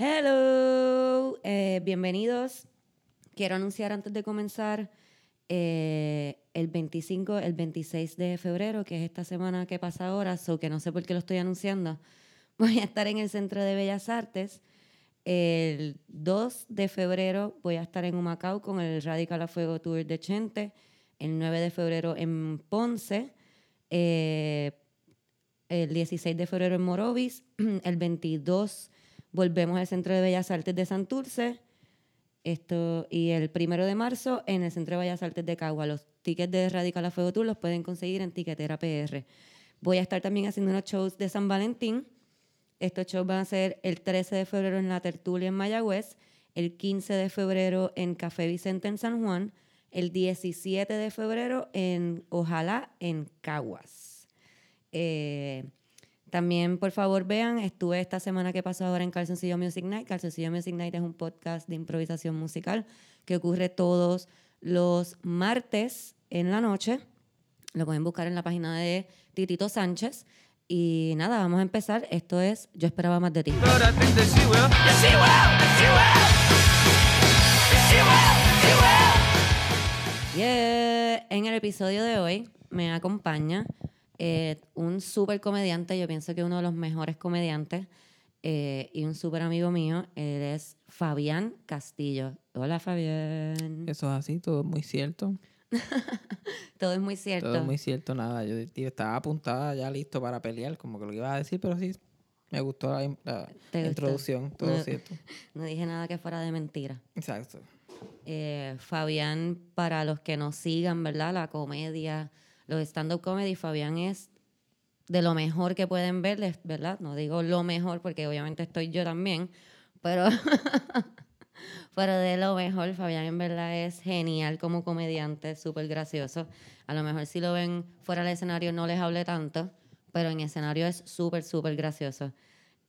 Hello, eh, bienvenidos. Quiero anunciar antes de comenzar eh, el 25, el 26 de febrero, que es esta semana que pasa ahora, so que no sé por qué lo estoy anunciando. Voy a estar en el Centro de Bellas Artes. El 2 de febrero voy a estar en Humacao con el Radical a Fuego Tour de Chente. El 9 de febrero en Ponce. Eh, el 16 de febrero en Morovis. El 22 volvemos al Centro de Bellas Artes de Santurce. Esto, y el primero de marzo en el Centro de Bellas Artes de Cagua. Los tickets de Radical a Fuego Tour los pueden conseguir en Tiquetera PR. Voy a estar también haciendo unos shows de San Valentín. Estos shows van a ser el 13 de febrero en La Tertulia en Mayagüez, el 15 de febrero en Café Vicente en San Juan, el 17 de febrero en Ojalá en Caguas. Eh, también, por favor, vean, estuve esta semana que pasó ahora en Calzoncillo Music Night. Calzoncillo Music Night es un podcast de improvisación musical que ocurre todos los martes en la noche. Lo pueden buscar en la página de Titito Sánchez. Y nada, vamos a empezar. Esto es Yo esperaba más de ti. Yeah. En el episodio de hoy me acompaña eh, un súper comediante, yo pienso que uno de los mejores comediantes eh, y un súper amigo mío, él es Fabián Castillo. Hola Fabián. Eso es así, todo es muy cierto. Todo es muy cierto. Todo es muy cierto, nada. Yo tío, estaba apuntada ya listo para pelear, como que lo que iba a decir, pero sí, me gustó la, la ¿Te gustó? introducción, todo No. cierto. No dije nada que fuera de mentira. Exacto. Eh, Fabián, para los que nos sigan, ¿verdad? La comedia, los stand-up comedy, Fabián es de lo mejor que pueden ver, ¿verdad? No digo lo mejor porque obviamente estoy yo también, pero, pero de lo mejor, Fabián en verdad es genial como comediante, súper gracioso. A lo mejor si lo ven fuera del escenario no les hable tanto, pero en escenario es súper, súper gracioso.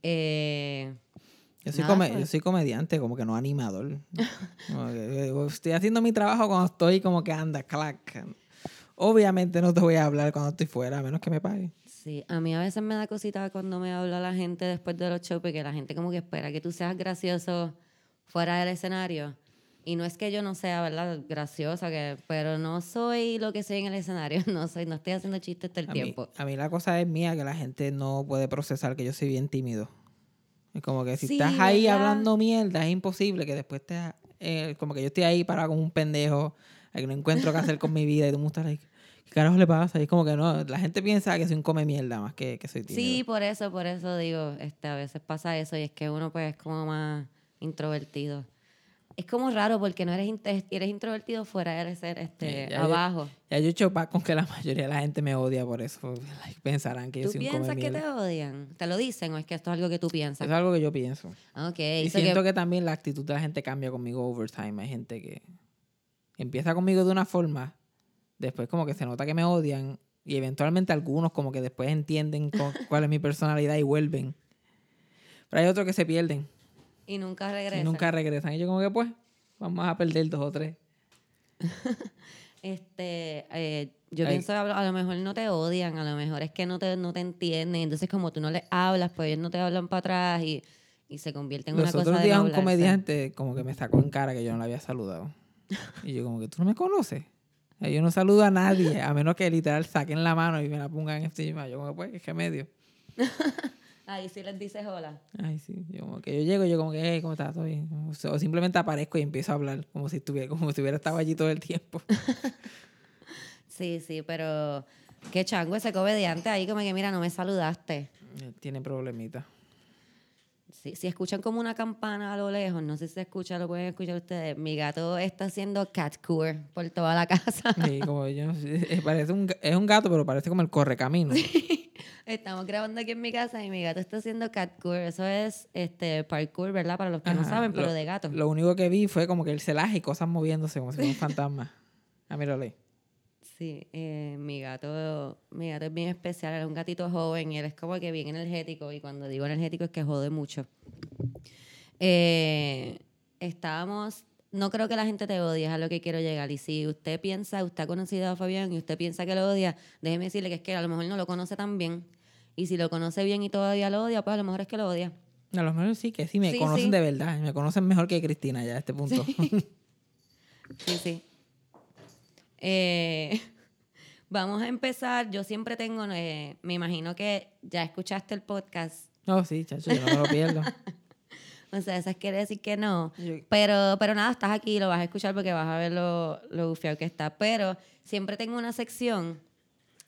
Eh, Yo soy, Nada, come- pues. yo soy comediante, como que no animador. Como que, eh, estoy haciendo mi trabajo cuando estoy como que anda, clac. Obviamente no te voy a hablar cuando estoy fuera, a menos que me paguen. Sí, a mí a veces me da cosita cuando me habla la gente después de los shows, porque la gente como que espera que tú seas gracioso fuera del escenario. Y no es que yo no sea, ¿verdad? Graciosa, que, pero no soy lo que soy en el escenario. No soy, no estoy haciendo chistes todo el A mí, tiempo. a mí la cosa es mía que la gente no puede procesar que yo soy bien tímido. Es como que si Sí, estás ahí ¿verdad? hablando mierda, es imposible que después te... eh, como que yo estoy ahí parado como un pendejo, que no encuentro qué hacer con mi vida y tú me estás like, ¿qué carajo le pasa? Y es como que no, la gente piensa que soy un come mierda más que, que soy tímido. Sí, por eso, por eso digo, este, a veces pasa eso y es que uno pues es como más introvertido. Es como raro porque no eres, eres introvertido fuera de ser este, Ya, ya, abajo. Ya yo he hecho paz con que la mayoría de la gente me odia por eso. pensarán que yo ¿Tú soy un come piensas que te odian? ¿Te lo dicen o es que esto es algo que tú piensas? Es algo que yo pienso. Ok, Y so que- siento que también la actitud de la gente cambia conmigo over time. Hay gente que empieza conmigo de una forma, después como que se nota que me odian y eventualmente algunos como que después entienden cuál es mi personalidad y vuelven. Pero hay otros que se pierden Y nunca y regresa. nunca regresan. Y yo como que pues vamos a perder dos o tres. Este, eh, yo Ay. pienso que a lo- mejor no te odian, a lo mejor es que no te, no te entienden. Entonces, como tú no les hablas, pues ellos no te hablan para atrás y, y se convierte en Los una cosa otros de días no un comediante como que me sacó en cara que yo no le había saludado. Y yo como que tú no me conoces. Yo no saludo a nadie, a menos que literal saquen la mano y me la pongan encima. Yo como pues, ¿qué medio? Ahí sí les dices hola. Ay, sí. Yo como que yo llego y yo como que, hey, ¿cómo estás? ¿Todo bien? O simplemente aparezco y empiezo a hablar como si estuviera, como si hubiera estado allí todo el tiempo. Sí, sí, pero qué chango ese comediante ahí como que, mira, no me saludaste. Tiene problemitas. Sí, si escuchan como una campana a lo lejos, no sé si se escucha, lo pueden escuchar ustedes. Mi gato está haciendo cat tour por toda la casa. Como yo, eh, parece un, ga- es un gato, pero parece como el correcamino. Estamos grabando aquí en mi casa y mi gato está haciendo catcour. Eso es este parkour, ¿verdad? Para los que no saben, pero lo- de gato. Lo único que vi fue como que el celaje y cosas moviéndose como si fuera un fantasma. Ah, míralo Sí, eh, mi gato, mi gato es bien especial, él es un gatito joven y él es como que bien energético y cuando digo energético es que jode mucho. Eh, estábamos, no creo que la gente te odie, es a lo que quiero llegar y si usted piensa, usted ha conocido a Fabián y usted piensa que lo odia, déjeme decirle que es que a lo mejor no lo conoce tan bien y si lo conoce bien y todavía lo odia, pues a lo mejor es que lo odia. A lo mejor sí, que sí me Sí, conocen sí. de verdad. Me conocen mejor que Cristina ya a este punto. Sí, sí. Eh, vamos a empezar. Yo siempre tengo, eh, me imagino que ya escuchaste el podcast. No, sí, chacho, yo no me lo pierdo. O sea, eso quiere decir que no. Pero, pero nada, estás aquí, lo vas a escuchar porque vas a ver lo, lo bufiado que está. Pero siempre tengo una sección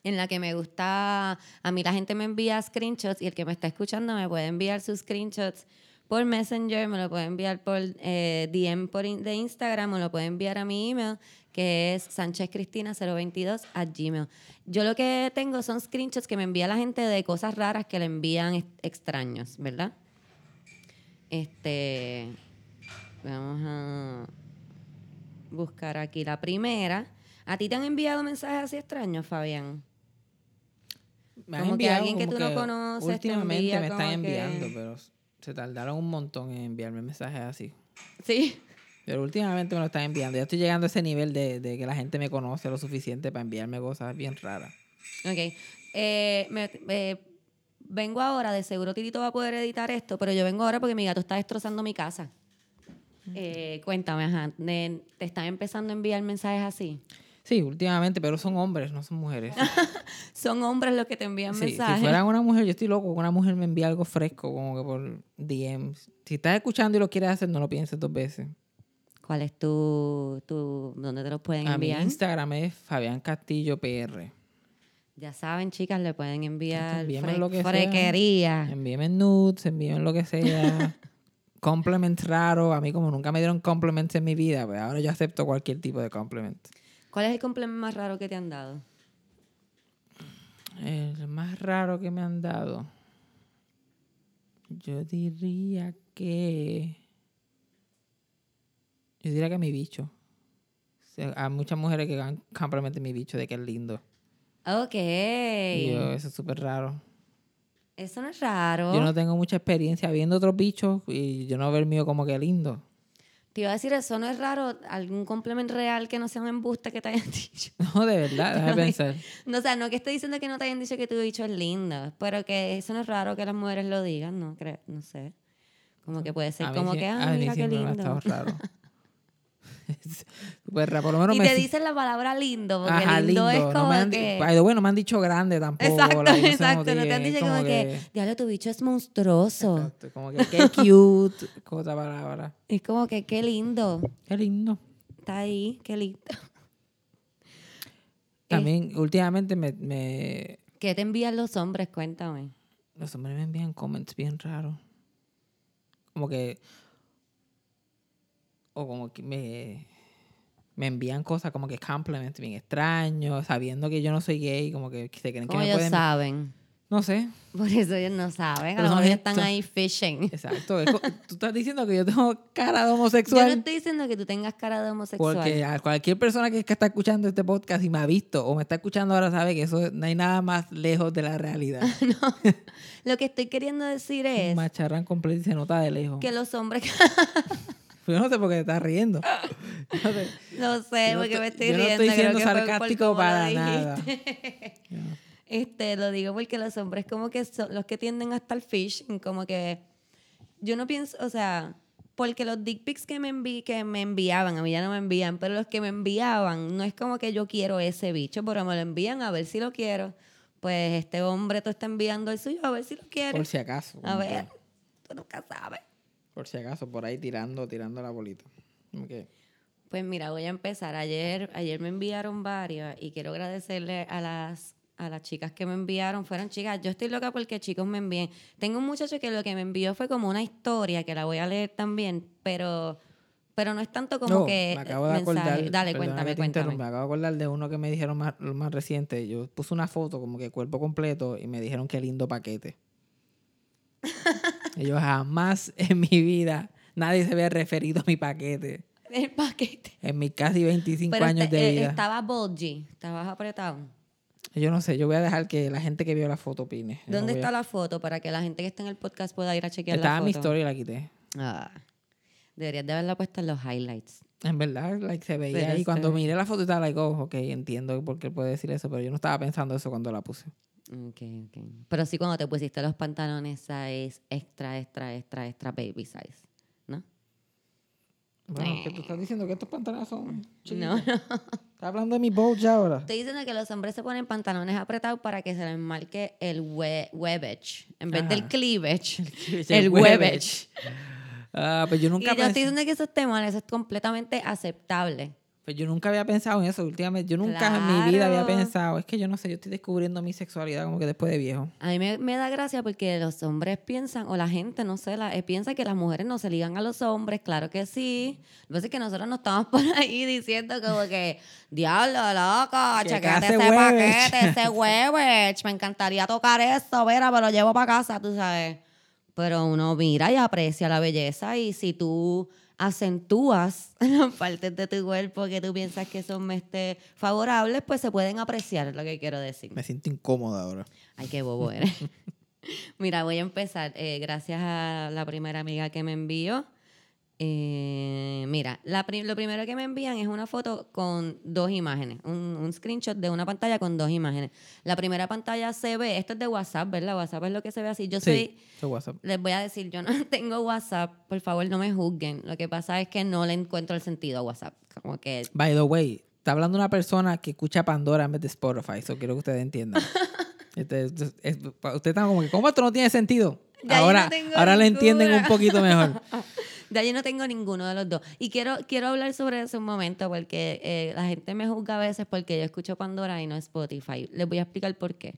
en la que me gusta, a mí la gente me envía screenshots y el que me está escuchando me puede enviar sus screenshots por Messenger, me lo puede enviar por eh, DM por in- de Instagram o lo puede enviar a mi email que es sanchezcristina022 a gmail. Yo lo que tengo son screenshots que me envía la gente de cosas raras que le envían ex- extraños, ¿verdad? Este, vamos a buscar aquí la primera. ¿A ti te han enviado mensajes así extraños, Fabián? Me han Como que alguien que tú no conoces te Últimamente envía me están que- enviando, pero se tardaron un montón en enviarme mensajes así. Sí. Pero últimamente me lo están enviando. Ya estoy llegando a ese nivel de, de que la gente me conoce lo suficiente para enviarme cosas bien raras. Ok. Eh, me- eh, vengo ahora, de seguro Titito va a poder editar esto, pero yo vengo ahora porque mi gato está destrozando mi casa. Eh, cuéntame, ajá, ¿te están empezando a enviar mensajes así? Sí, últimamente, pero son hombres, no son mujeres. Son hombres los que te envían Sí, mensajes. si fuera una mujer, yo estoy loco que una mujer me envíe algo fresco, como que por DMs. Si estás escuchando y lo quieres hacer, no lo pienses dos veces. ¿Cuál es tu, tu, dónde te los pueden A mi enviar? Instagram es Fabián Castillo PR. Ya saben, chicas, le pueden enviar fre- lo que sea. frequería. Envíenme nudes, envíenme lo que sea. compliments raros. A mí como nunca me dieron compliments en mi vida, pues ahora yo acepto cualquier tipo de compliment. ¿Cuál es el complemento más raro que te han dado? El más raro que me han dado. Yo diría que. Yo diría que mi bicho. O sea, hay muchas mujeres que dan complemento mi bicho de que es lindo. Ok. Y yo, eso es súper raro. Eso no es raro. Yo no tengo mucha experiencia viendo otros bichos y yo no veo el mío como que lindo. Te iba a decir, eso no es raro. Algún complemento real que no sea un embuste que te hayan dicho. No, de verdad, déjame pensar. No, o sea, no que estoy diciendo que no te hayan dicho que tu bicho es lindo, pero que eso no es raro que las mujeres lo digan, no creo, no sé. Como que puede ser A como sí- que, ah, mira qué me ha lindo. estado raro. Es Súper raro. Por lo menos Y me te dicen la palabra lindo, porque Ajá, lindo, es No como me han di- que... By the way, no me han dicho grande tampoco. Exacto, like, no se exacto. No te han dicho como, que, diablo, tu bicho es monstruoso. Exacto, como que qué cute, cosa palabra. Es como que, qué lindo. Qué lindo. Está ahí, qué lindo. También, últimamente, me, me- ¿Qué te envían los hombres? Cuéntame. los hombres me envían comments bien raros. Como que. O como que me. Me envían cosas como que compliments bien extraños, sabiendo que yo no soy gay, como que se creen que ¿Cómo me ellos pueden. saben? No sé. Por eso ellos no saben. A lo mejor están ahí fishing. Exacto. Tú estás diciendo que yo tengo cara de Yo no homosexual. estoy diciendo que tú tengas cara de homosexual. Porque a cualquier persona que, está escuchando este podcast y me ha visto o me está escuchando ahora sabe que eso no hay nada más lejos de la realidad. Lo que estoy queriendo decir es macharrán completo y se nota de lejos. que los hombres... Yo no sé por qué te estás riendo. No sé. no sé, no porque me estoy- yo no riendo. estoy siendo por sarcástico para nada. Este, lo digo porque los hombres como que son los que tienden hasta el fishing, como que yo no pienso, o sea, porque los dick pics que me envi que me enviaban, a mí ya no me envían, pero los que me enviaban, no es como que yo quiero ese bicho, pero me lo envían a ver si lo quiero. Pues este hombre te está enviando el suyo a ver si lo Por quieres. si acaso. A ver, tú nunca sabes. Por si acaso, por ahí tirando, tirando la bolita. Que, Pues mira, voy a empezar. Ayer, ayer me enviaron varias y quiero agradecerle a las, a las chicas que me enviaron. Fueron chicas, yo estoy loca porque chicos me envíen. Tengo un muchacho que lo que me envió fue como una historia que la voy a leer también, pero, pero no es tanto como No, que me acabo de mensaje. acordar. Dale, cuéntame, cuéntame. Me acabo de acordar de uno que me dijeron más, lo más reciente. Yo puse una foto como que cuerpo completo y me dijeron qué lindo paquete. yo jamás en mi vida nadie se había referido a mi paquete El paquete. en mis casi 25 Pero años este- de eh, vida. estaba bulgy, estabas apretado. Yo no sé, yo voy a dejar que la gente que vio la foto opine. Yo no ¿Dónde a- está la foto para que la gente que está en el podcast pueda ir a chequear Estaba la en foto? mi historia y la quité. Ah, deberías de haberla puesto en los highlights. En verdad, like, se veía Pero y cuando miré la foto estaba like, oh, ok, entiendo por qué él puede decir eso, pero yo no estaba pensando eso cuando la puse. Ok, ok. Pero sí cuando te pusiste los pantalones size extra, extra, extra, extra baby size, ¿no? Bueno, que tú estás diciendo que estos pantalones son. No, no. Estás hablando de mi bulge ahora. Estoy diciendo que los hombres se ponen pantalones apretados para que se les marque el we webbage. En vez del cleavage, El webbage. Ah, pues yo Y yo nunca estoy pensé, diciendo que eso esté mal, eso es completamente aceptable. Pues yo nunca había pensado en eso últimamente. Yo nunca en mi vida había pensado. Es que yo no sé, yo estoy descubriendo mi sexualidad como que después de viejo. A mí me, me da gracia porque los hombres piensan, o la gente, no sé, la, eh, piensa que las mujeres no se ligan a los hombres. Claro que sí. Lo que pasa es que nosotros no estamos por ahí diciendo como que, diablo, chequeate hace ese huevech". paquete, ese huevech. Me encantaría tocar eso, vera, pero lo llevo para casa, tú sabes. Pero uno mira y aprecia la belleza y si tú acentúas las partes de tu cuerpo que tú piensas que son este, favorables, pues se pueden apreciar, es lo que quiero decir. Me siento incómoda ahora. Ay, qué bobo eres. Mira, voy a empezar. eh, gracias a la primera amiga que me envió. Eh, mira, la pri- lo primero que me envían es una foto con dos imágenes, un, un screenshot de una pantalla con dos imágenes. La primera pantalla se ve, esto es de WhatsApp, ¿verdad? WhatsApp es lo que se ve así. Yo soy, Sí, es WhatsApp. les voy a decir, yo no tengo WhatsApp, por favor no me juzguen. Lo que pasa es que no le encuentro el sentido a WhatsApp. Como que By the way, está hablando una persona que escucha Pandora en vez de Spotify. Eso quiero que ustedes entiendan. Este, ustedes están como que, ¿cómo esto no tiene sentido? Ya ahora no ahora le entienden un poquito mejor. De ahí no tengo ninguno de los dos. Y quiero, quiero hablar sobre eso un momento, porque eh, la gente me juzga a veces porque yo escucho Pandora y no Spotify. Les voy a explicar por qué.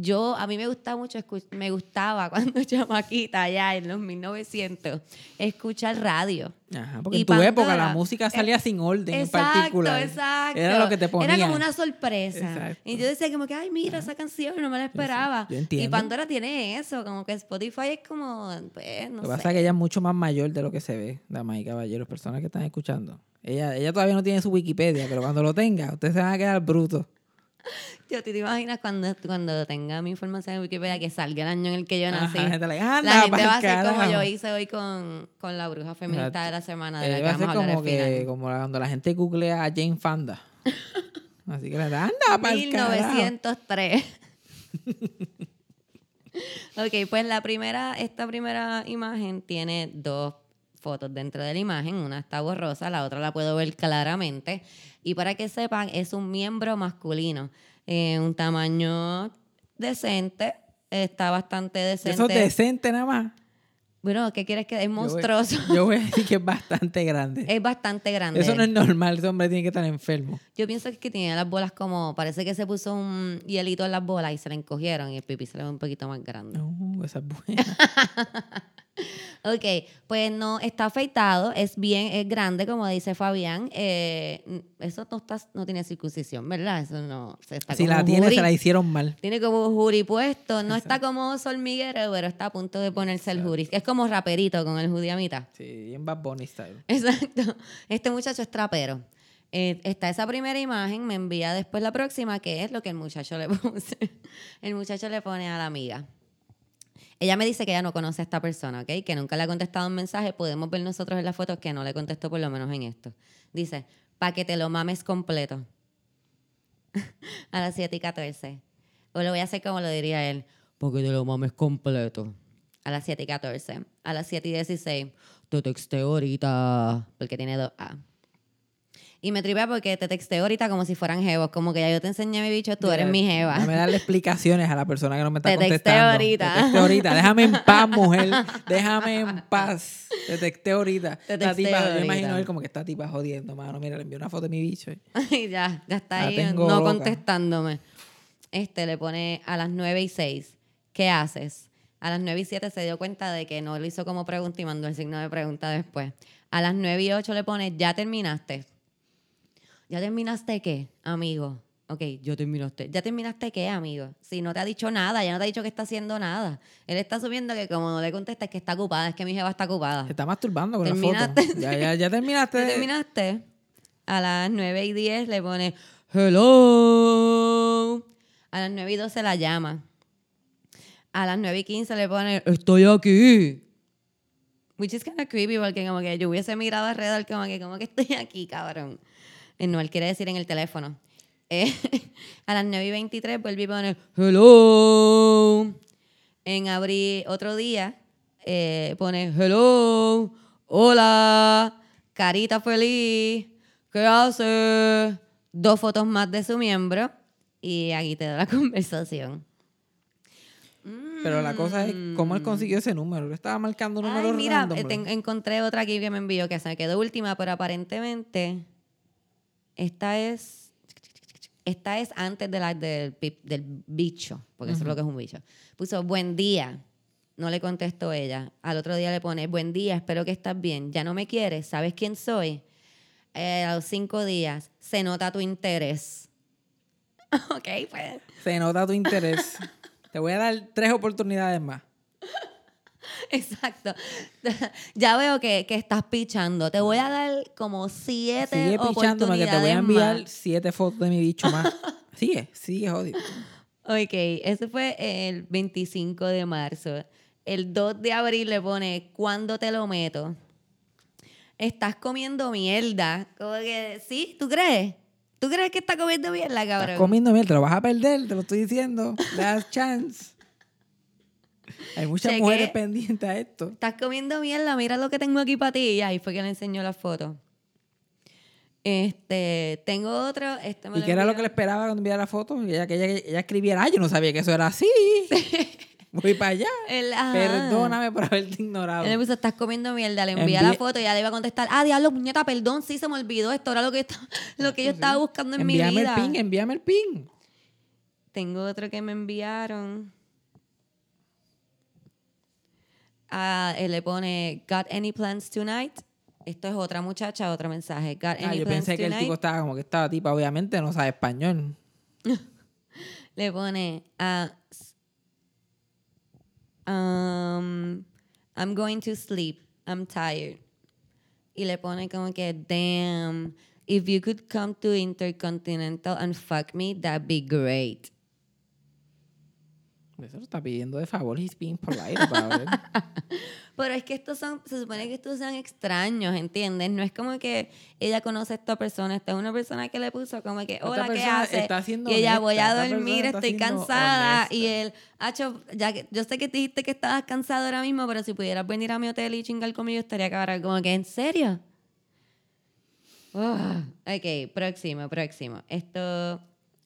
Yo, a mí me gusta mucho, me gustaba cuando chamaquita, allá en los 1900, escuchar radio. Ajá, porque Y en tu época la música salía sin orden en particular. exacto. Era lo que te ponía. Era como una sorpresa. Exacto. Y yo decía como que, ay, mira esa canción, no me la esperaba. yo y. Pandora tiene eso, como que Spotify es como, pues, no Lo que sé. pasa es que ella es mucho más mayor de lo que se ve, damas y caballeros, personas que están escuchando. Ella, ella todavía no tiene su Wikipedia, pero cuando lo tenga, ustedes se van a quedar brutos. Yo, ¿tú te imaginas cuando, cuando tenga mi información en Wikipedia que salga el año en el que yo nací? Ajá, la gente le dice, "Anda, la va a ser como carajo". yo hice hoy con, con la bruja feminista de la semana, de la que va a vamos ser como que como la- cuando la gente googlea a Jane Fonda. Así que le da, anda carajo". 1903. ok, pues la primera, esta primera imagen tiene dos fotos dentro de la imagen. Una está borrosa, la otra la puedo ver claramente. Y para que sepan, es un miembro masculino. Eh, un tamaño decente. Está bastante decente. Eso es decente nada más. Bueno, ¿qué quieres que es Yo voy- monstruoso? Yo voy a decir que es bastante grande. es bastante grande. Eso no es normal, ese hombre tiene que estar enfermo. Yo pienso que tiene las bolas como, parece que se puso un hielito en las bolas y se le encogieron y el pipí se le ve un poquito más grande. No, esa es buena. Ok, pues no, está afeitado, es bien, es grande, como dice Fabián. eh, eso no, está, no tiene circuncisión, ¿verdad? Eso no, se está Si como la tiene, jury. se la hicieron mal. Tiene como jury puesto, no está como hormiguero, pero está a punto de ponerse el jury. Es como raperito con el judiamita. Sí, bien Bad Bunny style. Exacto. Este muchacho es trapero. Eh, está esa primera imagen, me envía después la próxima, que es lo que el muchacho le puse. El muchacho le pone a la amiga. Ella me dice que ella no conoce a esta persona, ¿ok? Que nunca le ha contestado un mensaje. Podemos ver nosotros en las fotos que no le contestó por lo menos en esto. Dice, para que te lo mames completo. a las 7 y 14. O lo voy a hacer como lo diría él. Para que te lo mames completo. A las 7 y 14. A las 7 y 16. Te texteo ahorita. Porque tiene dos A. Y me tripea porque te texteo ahorita como si fueran jevos. Como que ya yo te enseñé mi bicho, tú eres mi jeva. Déjame darle explicaciones a la persona que no me está Te texteo contestando. ahorita. Te texteo ahorita. Déjame en paz, mujer. Déjame en paz. Te texteo ahorita. Te texteo tipa, yo ahorita. imagino a él como que esta tipa jodiendo, mano. Mira, le envió una foto de mi bicho. Ay, ya, ya está La ahí no loca. contestándome. Este le pone a las 9 y 6. ¿Qué haces? A las 9 y 7 se dio cuenta de que no lo hizo como pregunta y mandó el signo de pregunta después. A las 9 y 8 le pone, ¿ya terminaste? ¿Ya terminaste qué, amigo? Ok, yo terminaste. ¿Ya terminaste qué, amigo? Si no te ha dicho nada, ya no te ha dicho que está haciendo nada. Él está asumiendo que como no le contesta es que está ocupada, es que mi jeva está ocupada. Se está masturbando con la foto. Ya, ya, ya terminaste. ¿Ya terminaste? A las 9 y 10 le pone hello. A las 9 y 12 la llama. A las 9 y 15 le pone estoy aquí. Which is kind of creepy porque como que yo hubiese mirado alrededor como que como que estoy aquí, cabrón. No, él quiere decir en el teléfono. Eh, a las 9 y 23 vuelve y pone hello. En abril, otro día, eh, pone hello, hola, carita feliz, ¿qué hace? Dos fotos más de su miembro y aquí te da la conversación. Pero la cosa es cómo él consiguió ese número. Estaba marcando números Ay, mira, random, eh, encontré otra aquí que me envió que se me quedó última, pero aparentemente esta es esta es antes de la, del, del bicho, porque eso es lo que es un bicho. Puso buen día. No le contestó ella. Al otro día le pone buen día, espero que estás bien. Ya no me quieres, ¿sabes quién soy? Eh, a los cinco días se nota tu interés. ok, pues. Se nota tu interés. Te voy a dar tres oportunidades más. Exacto. Ya veo que, que estás pichando. Te voy a dar como siete Sigue pichándome que te voy a enviar más. siete fotos de mi bicho más. Sigue, sigue, jodido. Ok, ese fue el 25 de marzo. El 2 de abril le pone, ¿cuándo te lo meto? Estás comiendo mierda. Como que, ¿sí? ¿Tú crees? ¿Tú crees que está comiendo mierda, cabrón? Estás comiendo miel, te lo vas a perder, te lo estoy diciendo. Das chance. Hay muchas Chequé. mujeres pendientes a esto. Estás comiendo mierda, mira lo que tengo aquí para ti. Y ahí fue que le enseñó la foto. Este, tengo otro. Este me ¿Y qué era lo que le esperaba cuando enviara la foto? Ella, que ella, ella escribiera, yo no sabía que eso era así. Voy para allá. El-. Perdóname por haberte ignorado. Él le puso, estás comiendo mierda, le envía la foto y ya le iba a contestar, ah, diablo, puñeta, perdón, sí, se me olvidó, esto era lo que, lo que yo estaba buscando en envíame mi vida. el pin, envíame el pin. Tengo otro que me enviaron. Ah, él le pone, got any plans tonight? Esto es otra muchacha, otro mensaje. Got Ah, any yo plans pensé que el tipo estaba como que estaba tipa, obviamente no sabe español. Le pone, ah, um, I'm going to sleep. I'm tired. Y le pone como que, damn, if you could come to Intercontinental and fuck me, that'd be great. Eso lo está pidiendo de favor, he's being polite about it. Pero es que estos son, se supone que estos sean extraños, ¿entiendes? No es como que ella conoce a esta persona, esta es una persona que le puso como que, hola, ¿qué hace? está y ella, voy a dormir, estoy cansada. Y él, Acho, ya que, yo sé que te dijiste que estabas cansado ahora mismo, pero si pudieras venir a mi hotel y chingar conmigo, estaría cabrón. Como que, ¿en serio? Ah, ok, próximo, próximo. Esto,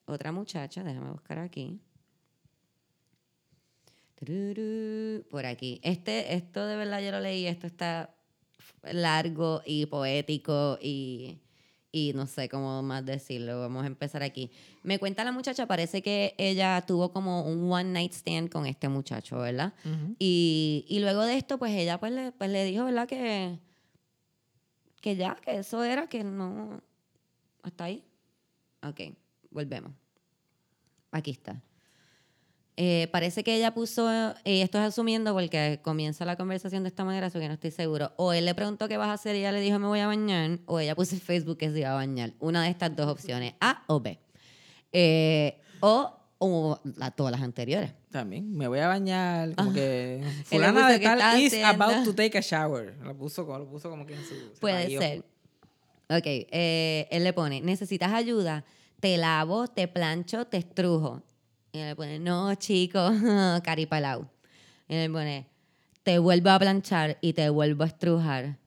otra muchacha, déjame buscar aquí. Por aquí. Este, esto de verdad yo lo leí, esto está largo y poético y, y no sé cómo más decirlo. Vamos a empezar aquí. Me cuenta la muchacha, parece que ella tuvo como un one night stand con este muchacho, ¿verdad? Ujú. Y, y luego de esto, pues ella pues le, pues le dijo, ¿verdad? Que, que ya, que eso era, que no... Hasta ahí. Ok, volvemos. Aquí está. Eh, parece que ella puso, y esto es asumiendo porque comienza la conversación de esta manera, así que no estoy seguro. O él le preguntó qué vas a hacer y ella le dijo me voy a bañar, o ella puso en Facebook que se iba a bañar. Una de estas dos opciones, A o B. Eh, o o la- todas las anteriores. También me voy a bañar, como que Él le fulana de que tal is haciendo. about to take a shower. Lo puso, como- lo puso como que en su... se Puede ser. Ok, eh, él le pone, ¿necesitas ayuda? Te lavo, te plancho, te estrujo. Y él le pone, no, chico, caripalau. Y él le pone, te vuelvo a planchar y te vuelvo a estrujar.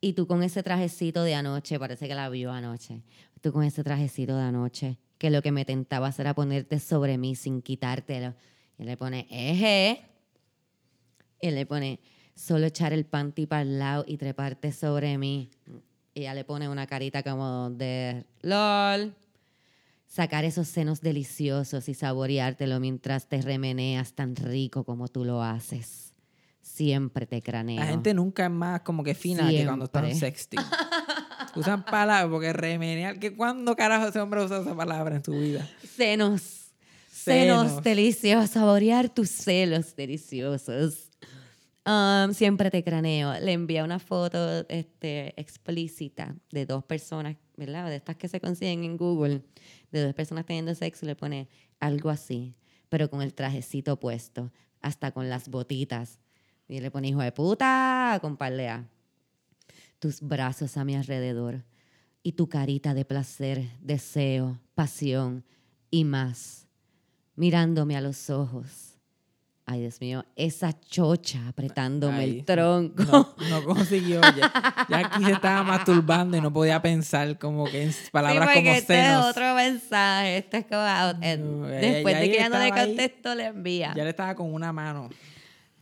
Y tú con ese trajecito de anoche, parece que la vio anoche. Tú con ese trajecito de anoche, que lo que me tentaba era ponerte sobre mí sin quitártelo. Y él le pone, eje. Y él le pone, solo echar el panty para el lado y treparte sobre mí. Y ella le pone una carita como de LOL. Sacar esos senos deliciosos y saboreártelo mientras te remeneas tan rico como tú lo haces. Siempre te craneo. La gente nunca es más como que fina que cuando están sexting. Usan palabras porque remenear. ¿Que ¿Cuándo carajo ese hombre usa esa palabra en su vida? Senos. Senos, Senos. deliciosos. Saborear tus celos deliciosos. Um, siempre te craneo. Le envía una foto este, explícita de dos personas, ¿verdad? De estas que se consiguen en Google, de dos personas teniendo sexo le pone algo así, pero con el trajecito puesto, hasta con las botitas. Y le pone hijo de puta con. Tus brazos a mi alrededor. y tu carita de placer, deseo, pasión y más, mirándome a los ojos. Ay, Dios mío, esa chocha apretándome Ay, el tronco. No, no consiguió. Ya, ya aquí se estaba masturbando y no podía pensar como que en palabras sí, como este es senos. otro mensaje. Este es como, No, después ya de que ya no le contesto, le envía. Ya le estaba con una mano.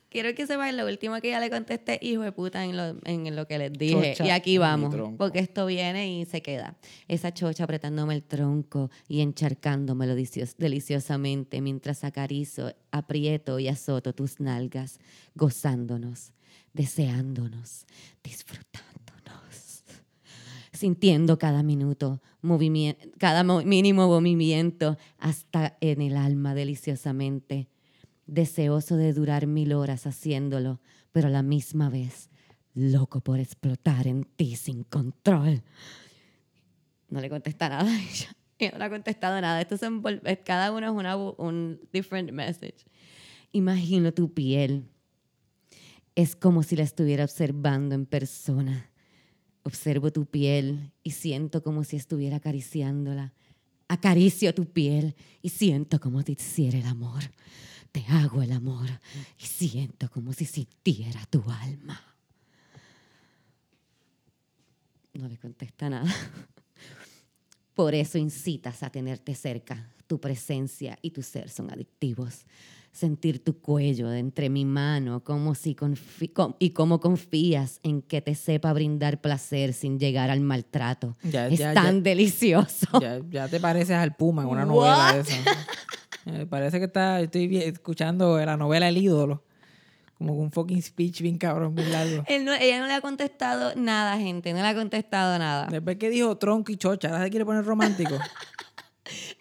Quiero que sepan lo último que ya le contesté, hijo de puta, en lo, en lo que les dije. Chocha y aquí vamos, porque esto viene y se queda. Esa chocha apretándome el tronco y encharcándomelo delicios- deliciosamente mientras acarizo, aprieto y azoto tus nalgas, gozándonos, deseándonos, disfrutándonos. Sintiendo cada minuto, cada mo- mínimo movimiento hasta en el alma deliciosamente deseoso de durar mil horas haciéndolo, pero a la misma vez loco por explotar en ti sin control. No le contesta nada a ella. No ha contestado nada. Esto eh, cada uno es una, un different message. Imagino tu piel. Es como si la estuviera observando en persona. Observo tu piel y siento como si estuviera acariciándola. Acaricio tu piel y siento como te hiciera el amor. Te hago el amor y siento como si sintiera tu alma. No le contesta nada. Por eso incitas a tenerte cerca. Tu presencia y tu ser son adictivos. Sentir tu cuello entre mi mano como si confi- com- y cómo confías en que te sepa brindar placer sin llegar al maltrato. Ya- es ya- tan ya- delicioso. Ya, ya te pareces al Puma en una What? novela de esa. Eh, parece que está, estoy escuchando la novela El ídolo. Como un fucking speech bien cabrón, bien largo. Él no- ella no le ha contestado nada, gente. No le ha contestado nada. Después que dijo tronco y chocha, ahora se quiere poner romántico.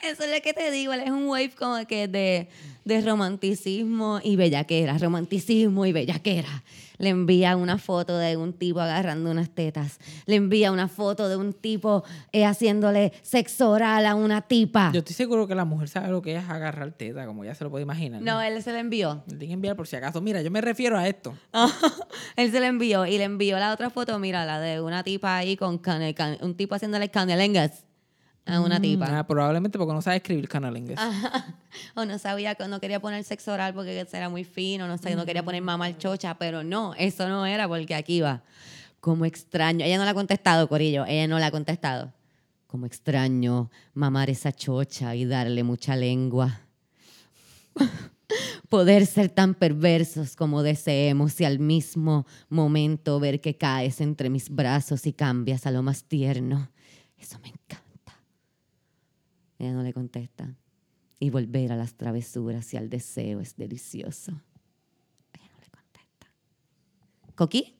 Eso es lo que te digo. Él es un wave como que de, de romanticismo y bellaquera. Romanticismo y bellaquera. Le envía una foto de un tipo agarrando unas tetas. Le envía una foto de un tipo eh, haciéndole sexo oral a una tipa. Yo estoy seguro que la mujer sabe lo que es agarrar teta, como ya se lo puede imaginar. No, él se lo envió. Le tienen que enviar por si acaso. Mira, yo me refiero a esto. él se lo envió y le envió la otra foto, mira, la de una tipa ahí con can- un tipo haciéndole canelengas a una tipa. Ah, probablemente porque no sabe escribir canalengues. o no sabía que no quería poner sexo oral porque era muy fino, no sé, no quería poner mamá al chocha, pero no, eso no era porque aquí va. Como extraño, ella no le ha contestado, Corillo, ella no le ha contestado. Como extraño mamar esa chocha y darle mucha lengua. Poder ser tan perversos como deseemos y al mismo momento ver que caes entre mis brazos y cambias a lo más tierno. Eso me encanta. Ella no le contesta. Y volver a las travesuras y al deseo es delicioso. Ella no le contesta. ¿Coqui?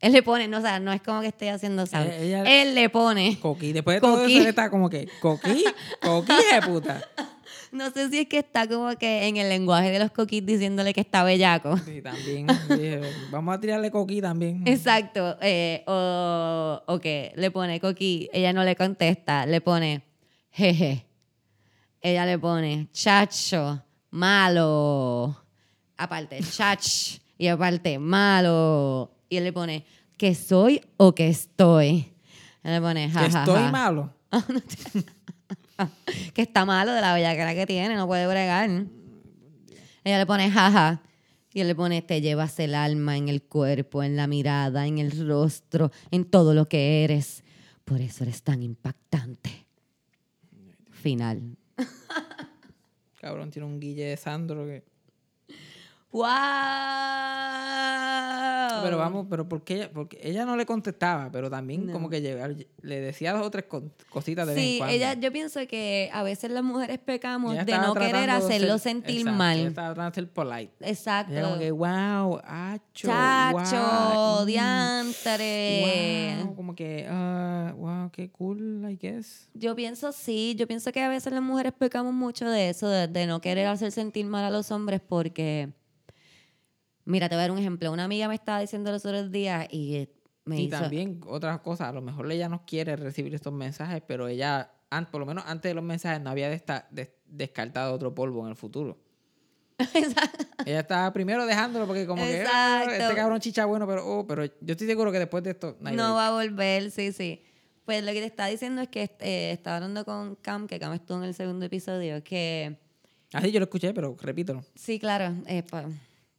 Él le pone, no, o sea, no es como que esté haciendo sound. Eh, Él le pone. Coqui. Después de todo eso, él está como que, coqui, coqui, de puta. No sé si es que está como que en el lenguaje de los coquis diciéndole que está bellaco. Sí, también. dije, vamos a tirarle coqui también. Exacto. eh, o, o que le pone coqui, ella no le contesta, le pone jeje. Ella le pone chacho, malo. Aparte, chach. Y aparte, malo. Y él le pone que soy o que estoy. Él le pone Que jajaja. estoy malo. que está malo de la bellaquera que tiene, no puede bregar. Ella le pone jaja. Y él le pone, te llevas el alma en el cuerpo, en la mirada, en el rostro, en todo lo que eres. Por eso eres tan impactante. Final. Cabrón, tiene un guille de Sandro que... ¡Wow! Pero vamos, pero porque ella, porque ella no le contestaba, pero también No. como que le decía dos o tres cositas de vez en Sí, cuando. ella, yo pienso que a veces las mujeres pecamos Ella de no querer hacerlo ser- sentir exacto, mal. Ella estaba tratando de ser polite. Exacto. Ella como que, wow, acho, Chacho, wow, diantre. wow", como que, ah, wow, qué cool, I guess. Yo pienso sí, yo pienso que a veces las mujeres pecamos mucho de eso, de, de no querer hacer sentir mal a los hombres porque, mira, te voy a dar un ejemplo. Una amiga me estaba diciendo los otros días y me y hizo... también otras cosas, a lo mejor ella no quiere recibir estos mensajes, pero ella, por lo menos antes de los mensajes, no había descartado otro polvo en el futuro. ella estaba primero dejándolo porque como que "Ah, Exacto. este cabrón chicha bueno, pero, oh, pero yo estoy seguro que después de esto... no va a volver, sí, sí. Pues lo que te estaba diciendo es que eh, estaba hablando con Cam, que Cam estuvo en el segundo episodio, que Así yo lo escuché, pero repítelo. sí, claro, eh, pa-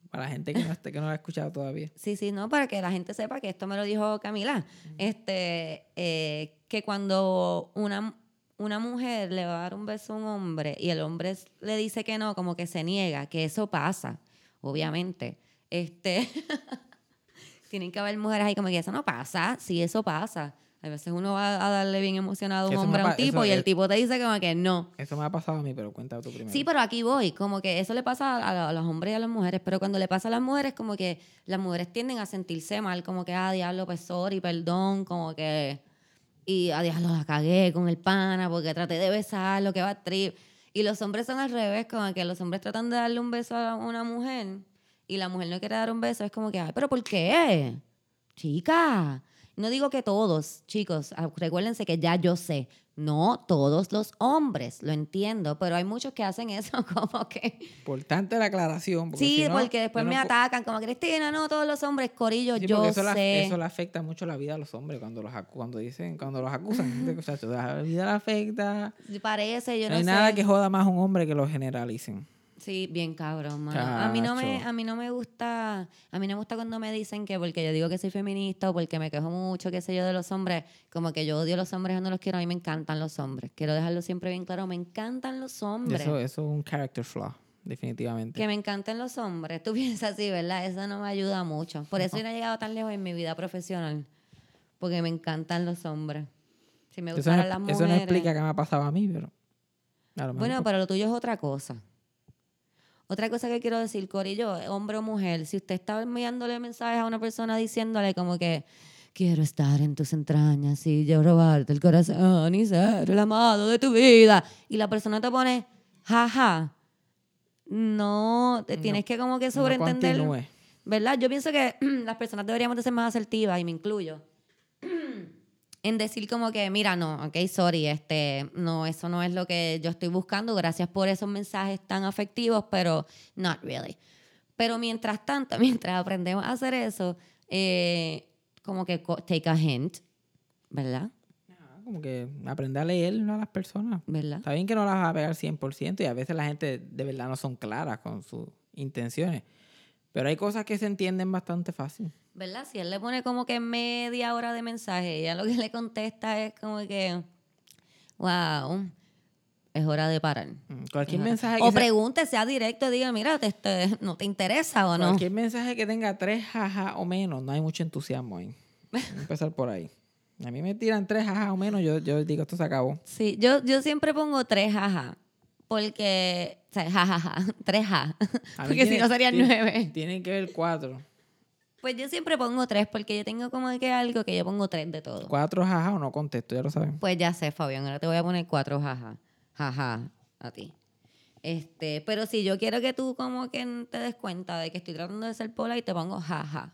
Para la gente que no, esté, que no lo ha escuchado todavía. Sí, sí, no, para que la gente sepa que esto me lo dijo Camila. Este, eh, que cuando una, una mujer le va a dar un beso a un hombre y el hombre le dice que no, como que se niega, que eso pasa, obviamente. Este, tienen que haber mujeres ahí como que eso no pasa, sí, eso pasa. A veces uno va a darle bien emocionado a un Eso hombre a un tipo eso y el tipo te dice como que no. Eso me ha pasado a mí, pero cuenta tú primero. Sí, pero aquí voy, como que eso le pasa a, a los hombres y a las mujeres, pero cuando le pasa a las mujeres, como que las mujeres tienden a sentirse mal, como que, ah, diablo, pues sorry, perdón, como que, y a diablo, la cagué con el pana porque traté de besarlo, que va a trip. Y los hombres son al revés, como que los hombres tratan de darle un beso a una mujer y la mujer no quiere dar un beso, es como que, ay, pero ¿por qué? Chica, no digo que todos, chicos, ah, recuérdense que ya yo sé, no todos los hombres, lo entiendo, pero hay muchos que hacen eso como que... Importante la aclaración. Porque Sí, si no, porque después no me atacan como Cristina, no, todos los hombres, corillo, Sí, yo eso, sé. Le, eso le afecta mucho la vida a los hombres cuando los cuando dicen cuando los acusan cosas, la vida le afecta Parece, yo no no, hay sé. nada que joda más a un hombre que lo generalicen Sí, bien cabrón, mano. A mí no me a mí no me gusta, a mí no me gusta cuando me dicen que porque yo digo que soy feminista o porque me quejo mucho, qué sé yo, de los hombres, como que yo odio a los hombres o no los quiero, a mí me encantan los hombres. Quiero dejarlo siempre bien claro, me encantan los hombres. eso eso es un character flaw definitivamente Que me encanten los hombres. Tú piensas así, ¿verdad? Eso no me ayuda mucho. Por eso yo no he llegado tan lejos en mi vida profesional. Porque me encantan los hombres. Si me gustaran no, las mujeres. eso no explica qué me ha pasado a mí pero a Bueno, pero lo tuyo es otra cosa. Otra cosa que quiero decir, Corillo, hombre o mujer, si usted está enviándole mensajes a una persona diciéndole como que quiero estar en tus entrañas y yo robarte el corazón y ser el amado de tu vida, y la persona te pone jaja, no, te No- tienes que como que no sobreentender. continúe. ¿Verdad? Yo pienso que las personas deberíamos de ser más asertivas y me incluyo. En decir como que, mira, no, ok, sorry, este, no, eso no es lo que yo estoy buscando. Gracias por esos mensajes tan afectivos, pero not really. Pero mientras tanto, mientras aprendemos a hacer eso, eh, como que take a hint, ¿verdad? Ah, como que aprender a leer a las personas ¿Verdad? Está bien que no las vas a pegar 100% y a veces la gente de verdad no son claras con sus intenciones. Pero hay cosas que se entienden bastante fácil. ¿Verdad? Si él le pone como que media hora de mensaje, ella lo que le contesta es como que, wow, es hora de parar. Mm, Cualquier mensaje, O que sea- pregunte, sea directo, diga, mira, te, te- ¿no te interesa o no? cualquier mensaje que tenga tres jaja o menos, no hay mucho entusiasmo ahí. Vamos a empezar por ahí. A mí me tiran tres jaja o menos, yo, yo digo, esto se acabó. Sí, yo, yo siempre pongo tres jaja, porque, o sea, jajaja, tres ja, porque si no serían nueve. Tienen que ver cuatro. Pues yo siempre pongo tres, porque yo tengo como que algo que yo pongo tres de todo. Cuatro jaja o no contesto, ya lo saben. Pues ya sé, Fabián, ahora te voy a poner cuatro jaja, jaja, a ti. Este, pero si yo quiero que tú como que te des cuenta de que estoy tratando de ser pola y te pongo jaja.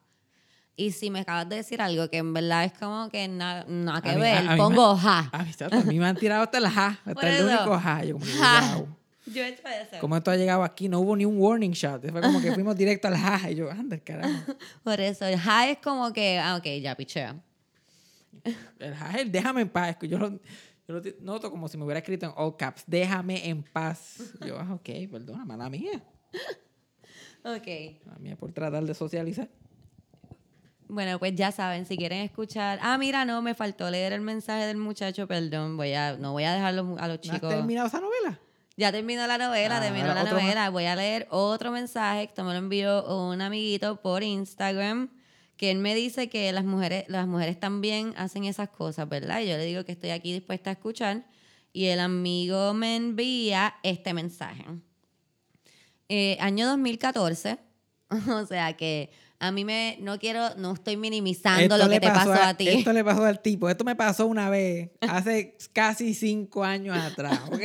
Y si me acabas de decir algo que en verdad es como que na- nada que A mí- ver, a- a pongo ja. A mí, chato, a mí me han tirado hasta el ja, hasta el único ja. Yo como, Ja. wow. Yo he hecho eso. ¿Cómo esto ha llegado aquí? No hubo ni un warning shot. Fue como que fuimos directo al ja. Y yo, anda, carajo. Por eso, el ja es como que, ah, ok, ya pichea. El el déjame en paz. Yo lo, yo lo noto como si me hubiera escrito en all caps. Déjame en paz. Yo, ah, ok, perdona, mala mía. Ok. Mala mía por tratar de socializar. Bueno, pues ya saben, si quieren escuchar. Ah, mira, no, me faltó leer el mensaje del muchacho, perdón. Voy a, no voy a dejar a los ¿No has chicos. terminado esa novela? Ya terminó la novela, Ah, terminó la novela. Voy a leer otro mensaje, esto me lo envió un amiguito por Instagram, que él me dice que las mujeres, las mujeres también hacen esas cosas, ¿verdad? Y yo le digo que estoy aquí dispuesta a escuchar. Y el amigo me envía este mensaje. Eh, año 2014, o sea que a mí me, no quiero, no estoy minimizando lo que te pasó a, ti. Esto le pasó al tipo. Esto me pasó una vez, hace casi cinco años atrás, ¿ok?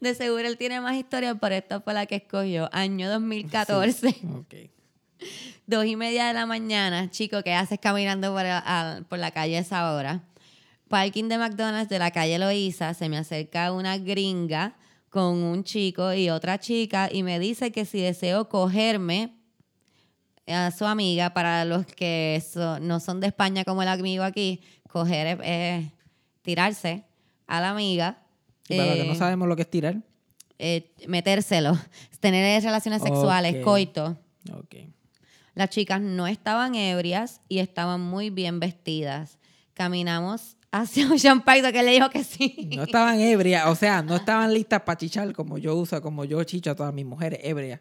De seguro él tiene más historias, pero esta fue la que escogió. Año 2014. Ok. Dos y media de la mañana, chico, ¿qué haces caminando por, a- por la calle a esa hora? Parking de McDonald's de la calle Loíza, se me acerca una gringa con un chico y otra chica y me dice que si deseo cogerme a su amiga, para los que so- no son de España como el amigo aquí, coger es, tirarse a la amiga. Y para los que eh, no sabemos lo que es tirar. eh, metérselo, tener relaciones sexuales, coito. Ok. Las chicas no estaban ebrias y estaban muy bien vestidas. Caminamos hacia Ocean Park, que le dijo que sí. No estaban ebrias, o sea, no estaban listas para chichar como yo uso, como yo chicho a todas mis mujeres ebrias.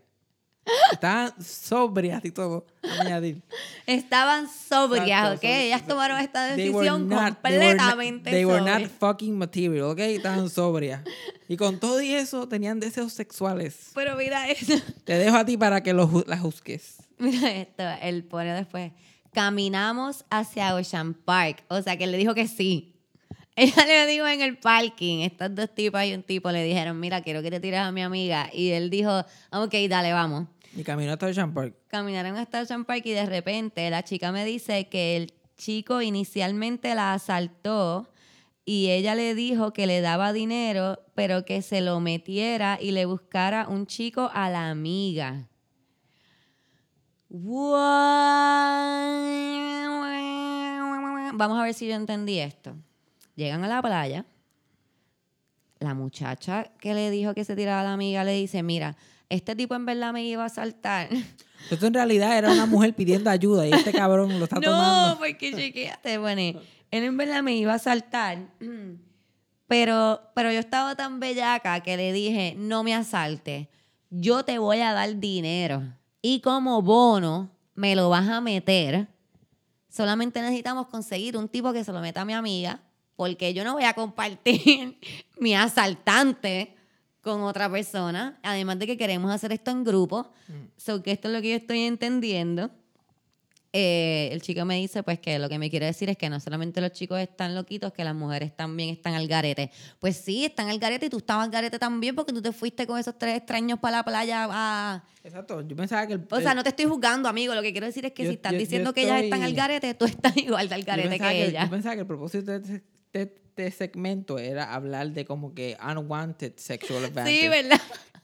Estaban sobrias y todo. Añadir. Estaban sobrias, ¿ok? Ellas tomaron esta They decisión not- they were not- completamente They were not fucking material, ¿ok? Estaban sobrias. Y con todo y eso tenían deseos sexuales. Pero mira eso. Te dejo a ti para que lo, ju- la juzgues. Mira esto, él pone después. Caminamos hacia Ocean Park. O sea, que él le dijo que sí. Ella le dijo en el parking, estas dos tipas y un tipo le dijeron, mira, quiero que te tires a mi amiga. Y él dijo, ok, dale, vamos. Y caminó hasta Ocean Park. Caminaron hasta Ocean Park y de repente la chica me dice que el chico inicialmente la asaltó y ella le dijo que le daba dinero, pero que se lo metiera y le buscara un chico a la amiga. Vamos a ver si yo entendí esto. Llegan a la playa. La muchacha que le dijo que se tiraba a la amiga le dice, mira, este tipo en verdad me iba a asaltar. Esto en realidad era una mujer pidiendo ayuda y este cabrón lo está no, tomando. porque chequeate, bueno, él en verdad me iba a asaltar. Pero, pero yo estaba tan bellaca que le dije, no me asalte, yo te voy a dar dinero. Y como bono, me lo vas a meter. Solamente necesitamos conseguir un tipo que se lo meta a mi amiga, porque yo no voy a compartir mi asaltante con otra persona. Además de que queremos hacer esto en grupo. So que esto es lo que yo estoy entendiendo. Eh, el chico me dice pues que lo que me quiere decir es que no solamente los chicos están loquitos, que las mujeres también están al garete. Pues sí, están al garete y tú estabas al garete también porque tú te fuiste con esos tres extraños para la playa a... Exacto. Yo pensaba que el. O sea, no te estoy juzgando, amigo. Lo que quiero decir es que Yo- si estás yo- yo diciendo que ellas están al estoy- garete, tú estás igual de al garete que, que- ellas. Yo pensaba que el propósito de este, de este segmento era hablar de como que unwanted sexual advantage. Sí, ¿verdad?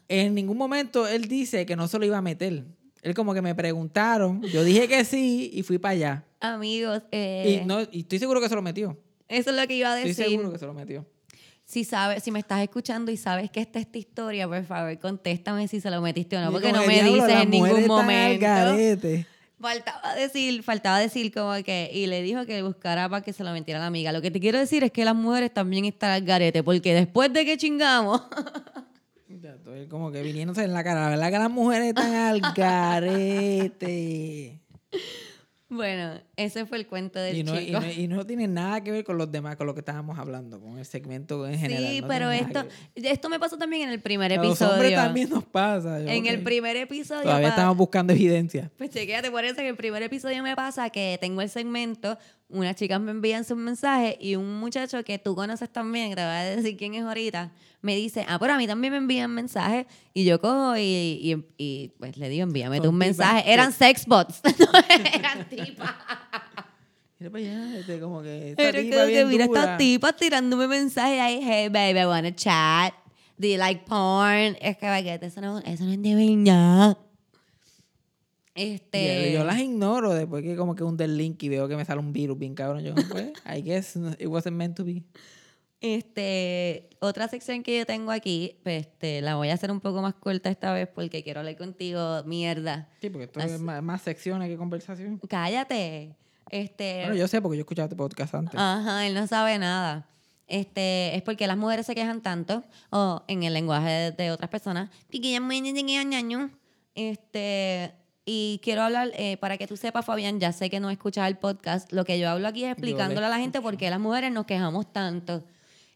En ningún momento él dice que no se lo iba a meter. Él como que me preguntaron, yo dije que sí y fui para allá. Amigos, eh, Y, no, y estoy seguro que se lo metió. eso es lo que iba a Estoy decir. seguro que se lo metió. Si sabes, si me estás escuchando y sabes que esta es esta historia, por favor, contéstame si se lo metiste o no, porque no me "Diablo, dices en ningún momento. Garete". Faltaba decir, faltaba decir como que, y le dijo que buscara para que se lo metiera la amiga. Lo que te quiero decir es que las mujeres también están al garete, porque después de que chingamos, Ya estoy como que viniéndose en la cara. La verdad que las mujeres están al garete. Bueno, ese fue el cuento del Y no, y, no, y no tiene nada que ver con los demás, con lo que estábamos hablando, con el segmento en general. sí, no pero esto, que esto me pasó también en el primer A los hombres episodio. también nos pasa. yo, En el primer episodio. Todavía estamos buscando evidencia. Pues chequéate, por eso en el primer episodio me pasa que tengo el segmento, unas chicas me envían sus mensajes y un muchacho que tú conoces también, que te voy a decir quién es ahorita, me dice, ah, pero a mí también me envían mensajes y yo cojo y, y- y, pues le digo, envíame tú un mensaje. Eran sex bots, no eran tipas. Mira para allá, este, como que esta Pero tipa que bien mira dura. estas tipas tirándome mensajes ahí, hey baby, I wanna chat. Do you like porn? Es que eso no, eso no es de verdad. Este. Y yo las ignoro después que como que un del link y veo que me sale un virus bien cabrón. Yo, pues, I guess it wasn't meant to be. Este, otra sección que yo tengo aquí, pues, este, la voy a hacer un poco más corta esta vez porque quiero hablar contigo, mierda. Sí, porque esto es más, más secciones que conversación. Cállate. Este, Bueno, yo sé porque yo escuchaba este podcast antes. ajá, él no sabe nada. Este, es porque las mujeres se quejan tanto, o en el lenguaje de, de otras personas, este, y quiero hablar, eh, para que tú sepas, Fabián, ya sé que no escuchas el podcast, lo que yo hablo aquí es explicándole a la gente por qué las mujeres nos quejamos tanto.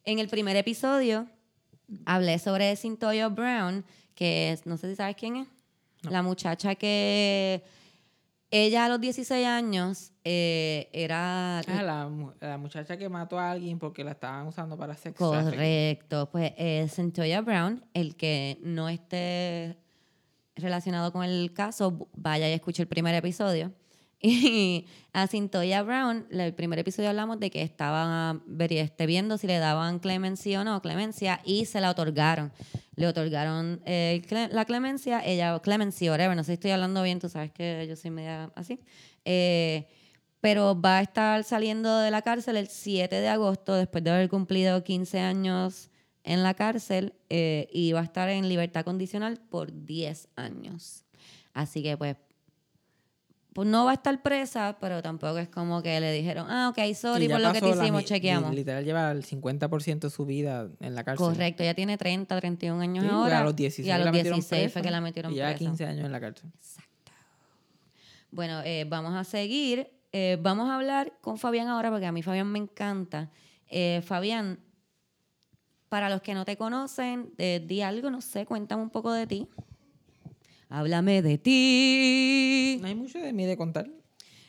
En el primer episodio hablé sobre Cintoyo Brown, que es, no sé si sabes quién es, la muchacha que ella a los 16 años eh, era... Ah, la, mu- la muchacha que mató a alguien porque la estaban usando para sex trafficking. Correcto, pues eh, Centoya Brown, el que no esté relacionado con el caso, vaya y escuche el primer episodio. Y a Cintoya Brown, el primer episodio hablamos de que estaban este, viendo si le daban clemencia o no, clemencia, y se la otorgaron. Le otorgaron eh, la clemencia, ella, clemency, whatever, no sé si estoy hablando bien, tú sabes que yo soy media así. Eh, pero va a estar saliendo de la cárcel el 7 de agosto después de haber cumplido 15 años en la cárcel eh, y va a estar en libertad condicional por 10 años. Así que pues, pues no va a estar presa, pero tampoco es como que le dijeron, ah, ok, sorry por lo que te la hicimos, mi- chequeamos. li- Literal lleva el 50% de su vida en la cárcel. Correcto, ya tiene 30, 31 años Sí, ahora. a los 16, y a los la metieron 16 fue que la metieron Y ya presa. 15 años en la cárcel. Exacto. Bueno, eh, vamos a seguir. Eh, vamos a hablar con Fabián ahora porque a mí Fabián me encanta. Eh, Fabián, para los que no te conocen, eh, di algo, no sé, cuéntame un poco de ti. Háblame de ti. No hay mucho de mí de contar.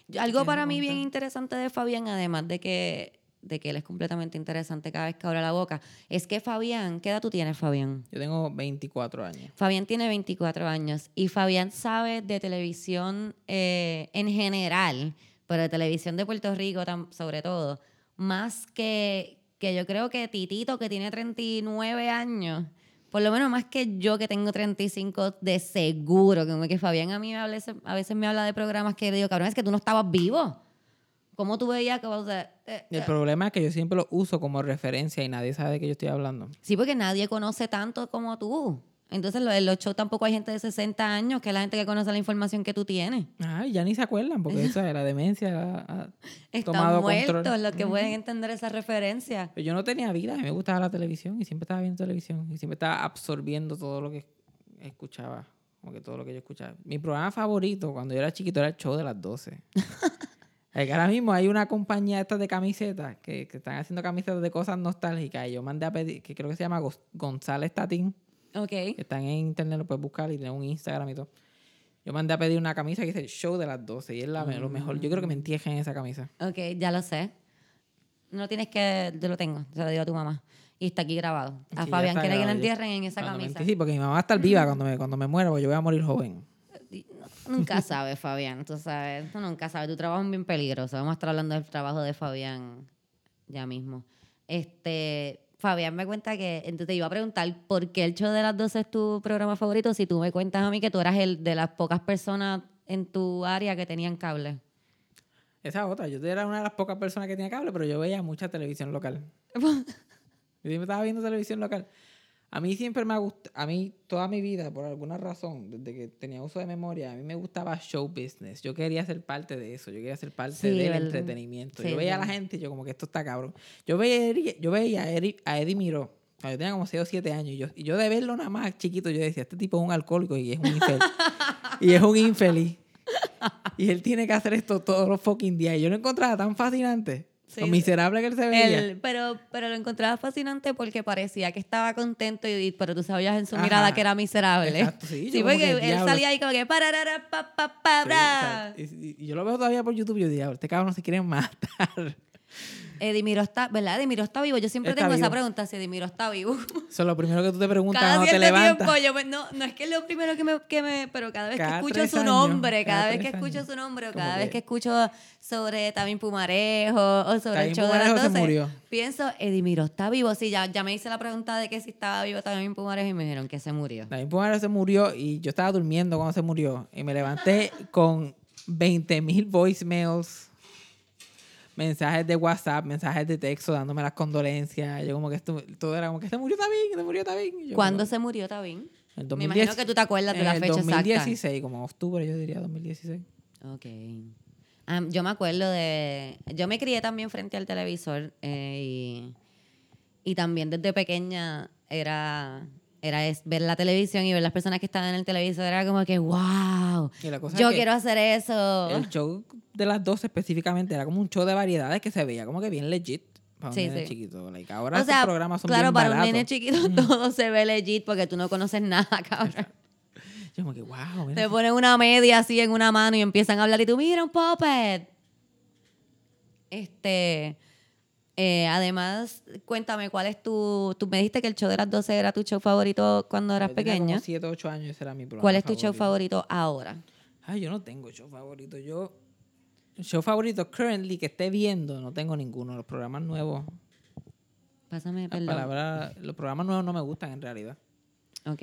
Yo- Algo Quiero para mí bien interesante de Fabián, además de que, de que él es completamente interesante cada vez que abre la boca, es que Fabián, ¿qué edad tú tienes, Fabián? Yo tengo 24 años. Fabián tiene 24 años y Fabián sabe de televisión eh, en general, pero de televisión de Puerto Rico sobre todo, más que, que yo creo que Titito, que tiene 39 años, por lo menos más que yo que tengo 35 de seguro, que Fabián a mí a veces, a veces me habla de programas que le digo, cabrón, es que tú no estabas vivo. ¿Cómo tú veías que, o sea, eh, El eh, problema es que yo siempre lo uso como referencia y nadie sabe de qué yo estoy hablando. Sí, porque nadie conoce tanto como tú. Entonces, en los shows tampoco hay gente de 60 años, que es la gente que conoce la información que tú tienes. Ay, ya ni se acuerdan porque esa la demencia ha, ha Están tomado muertos control. los que pueden entender esa referencia. Pero yo no tenía vida, a mí me gustaba la televisión y siempre estaba viendo televisión y siempre estaba absorbiendo todo lo que escuchaba, como que todo lo que yo escuchaba. Mi programa favorito cuando yo era chiquito era el show de las 12. Es que ahora mismo hay una compañía esta de camisetas que, que están haciendo camisetas de cosas nostálgicas y yo mandé a pedir, que creo que se llama González Tatín, Ok. que están en internet, lo puedes buscar y tiene un Instagram y todo. Yo mandé a pedir una camisa que dice show de las 12 y es la, lo mejor. Yo creo que me entierren en esa camisa. Ok, ya lo sé. No tienes que... Yo lo tengo, se lo digo a tu mamá. Y está aquí grabado. A Sí, Fabián quiere que la entierren en esa Cuando camisa. Sí, porque mi mamá va a estar viva cuando me, cuando me muera, porque yo voy a morir joven. Nunca sabes, Fabián, tú sabes. Tú nunca sabes. Tu trabajo es bien peligroso. Vamos a estar hablando del trabajo de Fabián ya mismo. Este, Fabián me cuenta que, entonces te iba a preguntar por qué el show de las 12 es tu programa favorito si tú me cuentas a mí que tú eras el de las pocas personas en tu área que tenían cable. Esa otra, yo era una de las pocas personas que tenía cable, pero yo veía mucha televisión local. Yo siempre estaba viendo televisión local. A mí siempre me ha gustado, a mí toda mi vida, por alguna razón, desde que tenía uso de memoria, a mí me gustaba show business. Yo quería ser parte de eso, yo quería ser parte Sí, del entretenimiento. Sí, yo veía a la gente y yo como que esto está cabrón. Yo veía, yo veía a, Eddie, a Eddie Miró, cuando yo tenía como 6 o 7 años, y yo, y yo de verlo nada más chiquito, yo decía, este tipo es un alcohólico y es un infeliz. y es un infeliz. Y él tiene que hacer esto todos los fucking días. Y yo lo encontraba tan fascinante. Sí. Lo miserable que él se veía. Él- pero, pero lo encontraba fascinante porque parecía que estaba contento, y, pero tú sabías en su Ajá. mirada que era miserable. Exacto, sí, como porque que, él diablo. salía ahí como que pararara, pa, pa, pa, Sí, y, y- y yo lo veo todavía por YouTube y yo digo, este cabrón se quiere matar. Edimiro está, ¿verdad? Edimiro está vivo. Yo siempre Está tengo esa pregunta si Edimiro está vivo. Eso es lo primero que tú te preguntas cada cuando te levantas. tiempo, yo me- no, no es que es lo primero que me, que me pero cada vez Cada que escucho su años, nombre, cada, cada vez que escucho su nombre, o cada vez que- escucho sobre Tamín Pumarejo o sobre Tamín el show Pumarejo se 12, murió. pienso, Edimiro está vivo. Sí, ya, ya me hice la pregunta de que si estaba vivo Tamín Pumarejo y me dijeron que se murió. David Pumarejo se murió y yo estaba durmiendo cuando se murió. Y me levanté con 20 mil voicemails, mensajes de WhatsApp, mensajes de texto dándome las condolencias. Yo como que esto, todo era como que se murió también, se murió también. ¿Cuándo se murió Tamín? En Me imagino que tú te acuerdas de la fecha el exacta. 2016, como octubre yo diría, 2016. Ok. Am, yo me acuerdo de... Yo me crié también frente al televisor eh, y, y también desde pequeña era, era es- ver la televisión y ver las personas que estaban en el televisor. Era como que, wow, yo que quiero hacer eso. El show de las 12 específicamente era como un show de variedades que se veía como que bien legit para un Sí, nene sí. chiquito. Like, ahora o sea, programas son claro, bien para un baratos. nene chiquito todo se ve legit porque tú no conoces nada, cabrón. Yo como que, wow, mira. Te ponen una media así en una mano y empiezan a hablar y tú, mira, un puppet. Este, eh, además, cuéntame, ¿cuál es tu, tú me dijiste que el show de las 12 era tu show favorito cuando eras pequeña? Como 7, 8 años, ese era mi programa ¿Cuál es tu show favorito ahora? Ay, yo no tengo show favorito. Yo, show favorito currently que esté viendo, no tengo ninguno. Los programas nuevos, Pásame, la perdón. palabra, los programas nuevos no me gustan en realidad. Ok.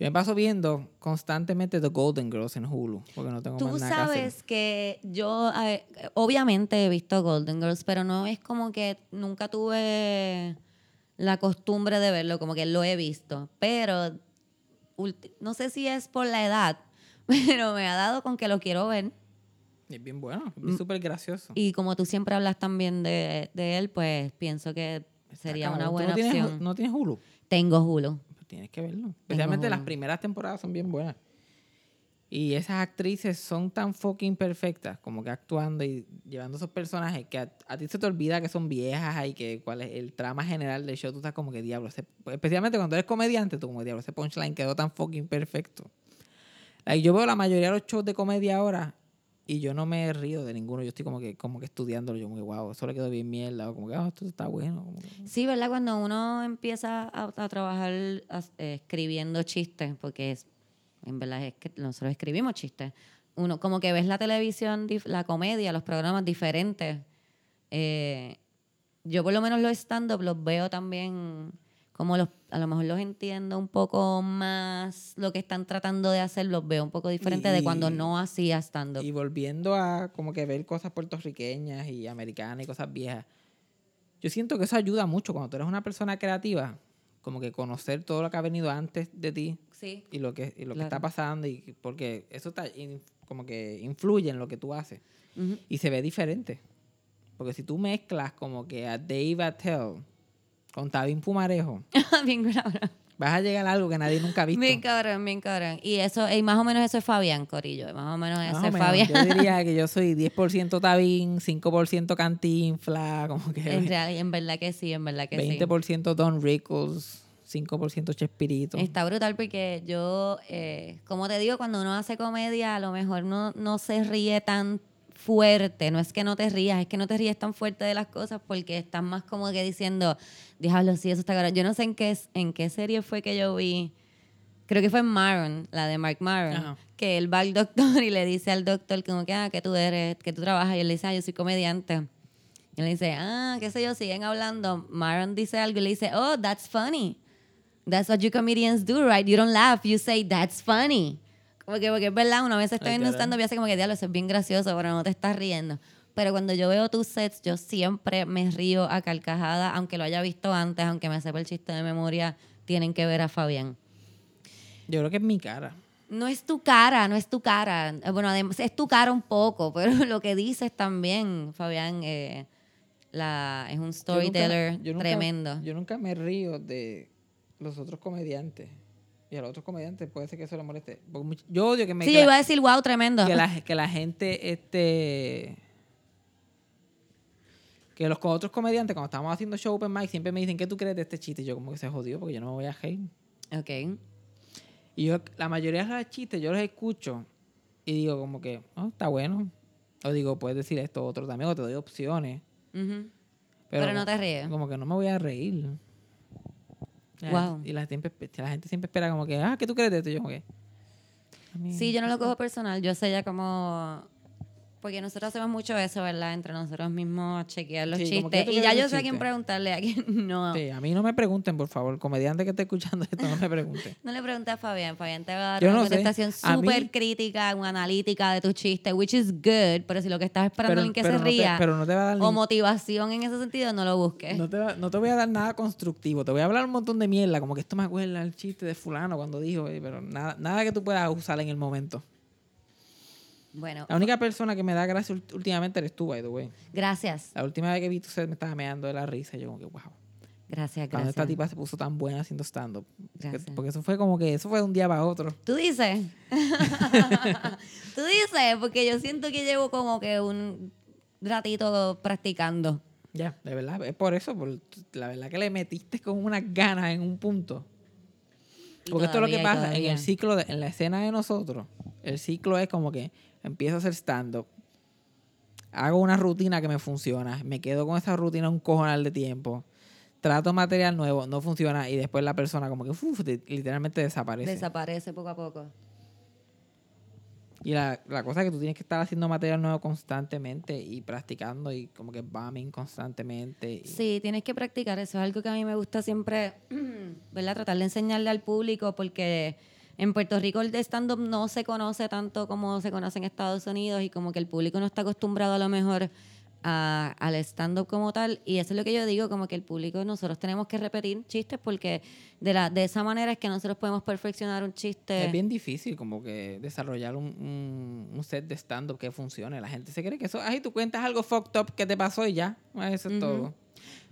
Yo me paso viendo constantemente The Golden Girls en Hulu, porque no tengo Tú más nada que hacer. sabes que yo, eh, obviamente he visto Golden Girls, pero no es como que nunca tuve la costumbre de verlo, como que lo he visto. Pero no sé si es por la edad, pero me ha dado con que lo quiero ver. Es bien bueno, es Mm. súper gracioso. Y como tú siempre hablas también de, de él, pues pienso que sería una ¿tú buena tienes, opción. ¿No tienes Hulu? Tengo Hulu. Tienes que verlo. Especialmente las primeras temporadas son bien buenas. Y esas actrices son tan fucking perfectas, como que actuando y llevando esos personajes, que a, a ti se te olvida que son viejas y que cuál es el trama general del show. Tú estás como que diablo. ese- especialmente cuando eres comediante, tú como diablo, ese punchline quedó tan fucking perfecto. Like, yo veo la mayoría de los shows de comedia ahora y yo no me río de ninguno. Yo estoy como que, como que estudiándolo. Yo que, wow, eso le quedó bien mierda. O como que, ah, esto está bueno. que- Sí, ¿verdad? Cuando uno empieza a, a trabajar as- eh, escribiendo chistes, porque es, en verdad es que nosotros escribimos chistes, uno como que ves la televisión, la comedia, los programas diferentes. Eh, yo por lo menos los stand-up los veo también como los, a lo mejor los entiendo un poco más lo que están tratando de hacer, los veo un poco diferente de cuando Y- no hacía stand-up. Y volviendo a como que ver cosas puertorriqueñas y americanas y cosas viejas, yo siento que eso ayuda mucho cuando tú eres una persona creativa, como que conocer todo lo que ha venido antes de ti Sí. y lo que, y lo que Claro. está pasando, y porque eso está in- como que influye en lo que tú haces Ujú. y se ve diferente. Porque si tú mezclas como que a Dave Attell con Tabín Pumarejo, bien cabrón. vas a llegar a algo que nadie nunca ha visto. Bien cabrón, bien cabrón. Y eso, y más o menos eso es Fabián, Corillo. Más o menos eso es menos. Fabián. Yo diría que yo soy 10% Tabín, 5% Cantinfla, como que En, real, en verdad que sí, en verdad que 20% Don Rickles, 5% Chespirito. sí. Está brutal porque yo, eh, como te digo, cuando uno hace comedia, a lo mejor no, no se ríe tan fuerte. No es que no te rías, es que no te ríes tan fuerte de las cosas porque estás más como que diciendo, diablo, sí, eso está cabrón. Yo no sé en qué, en qué serie fue que yo vi. Creo que fue en Maron, la de Mark Maron, Ajá. que él va al doctor y le dice al doctor como que, ah, que tú eres, que tú trabajas. Y él le dice, ah, yo soy comediante. Y él le dice, ah, qué sé yo, siguen hablando. Maron dice algo y le dice, oh, that's funny. That's what you comedians do, right? You don't laugh, you say, that's funny. Como que, porque es verdad, una vez estoy viendo un stand-up y hace como que, diablo, eso es bien gracioso, pero no te estás riendo. Pero cuando yo veo tus sets, yo siempre me río a carcajada, aunque lo haya visto antes, aunque me sepa el chiste de memoria, tienen que ver a Fabián. Yo creo que es mi cara. No es tu cara, no es tu cara. Eh, Bueno, además es tu cara un poco, pero lo que dices también, Fabián, eh, la, es un Yo nunca- storyteller yo nunca- tremendo. Yo nunca me río de los otros comediantes. Y a los otros comediantes puede ser que eso le moleste. Porque yo odio que me sí, que yo la- iba a decir, wow, tremendo. que la, que la gente, este. Que los otros comediantes, cuando estamos haciendo show open mic, siempre me dicen, ¿qué tú crees de este chiste? Y yo, como que se jodió, porque yo no me voy a hate. Ok. Y yo, la mayoría de los chistes, yo los escucho y digo, como que, oh, está bueno. O digo, puedes decir esto otro también, o te doy opciones. Pero no te ríes. Como que no me voy a reír. Y la- Wow. Y la, siempre, la gente siempre espera, como que, ah, ¿qué tú crees de esto? Y yo, como que. Sí, yo no lo cojo personal. Yo sé ya como... Porque nosotros hacemos mucho eso, ¿verdad? Entre nosotros mismos, chequear los Sí, chistes. Y ya yo sé a quién preguntarle, a quién no. Sí, a mí no me pregunten, por favor. Comediante que esté escuchando esto, no me pregunten. No le preguntes a Fabián. Fabián te va a dar Yo una no contestación súper crítica, una analítica de tus chistes, which is good. Pero si lo que estás esperando es que se no te- ría pero no te va a dar o ni- motivación en ese sentido, no lo busques. no te, va- no te voy a dar nada constructivo. Te voy a hablar un montón de mierda, como que esto me acuerda el chiste de fulano cuando dijo, pero nada, nada que tú puedas usar en el momento. Bueno, La única persona que me da gracia últimamente eres tú, by the way. gracias. La última vez que vi tu set me estaba meando de la risa. Yo como que, wow. Gracias, Cuando esta gracias. tipa se puso tan buena haciendo stand-up. Porque, Gracias. porque eso fue como que, eso fue de un día para otro. Tú dices. Tú dices, porque yo siento que llevo como que un ratito practicando. Ya, de verdad, es por eso, por la verdad que le metiste con unas ganas en un punto. Porque esto es lo que todavía, pasa en todavía. el ciclo, de- en la escena de nosotros. El ciclo es como que empiezo a hacer stand-up, hago una rutina que me funciona, me quedo con esa rutina un cojonal de tiempo, trato material nuevo, no funciona y después la persona como que uf, literalmente desaparece. Desaparece poco a poco. y la, la cosa es que tú tienes que estar haciendo material nuevo constantemente y practicando y como que bombing constantemente. y- Sí, tienes que practicar. Eso es algo que a mí me gusta siempre, ¿verdad? Tratar de enseñarle al público porque en Puerto Rico el stand-up no se conoce tanto como se conoce en Estados Unidos y como que el público no está acostumbrado a lo mejor a- al stand-up como tal. Y eso es lo que yo digo, como que el público, nosotros tenemos que repetir chistes porque de, la, de esa manera es que nosotros podemos perfeccionar un chiste. Es bien difícil como que desarrollar un, un- un set de stand-up que funcione. La gente se cree que eso, ay, tú cuentas algo fucked up que te pasó y ya. Eso es todo.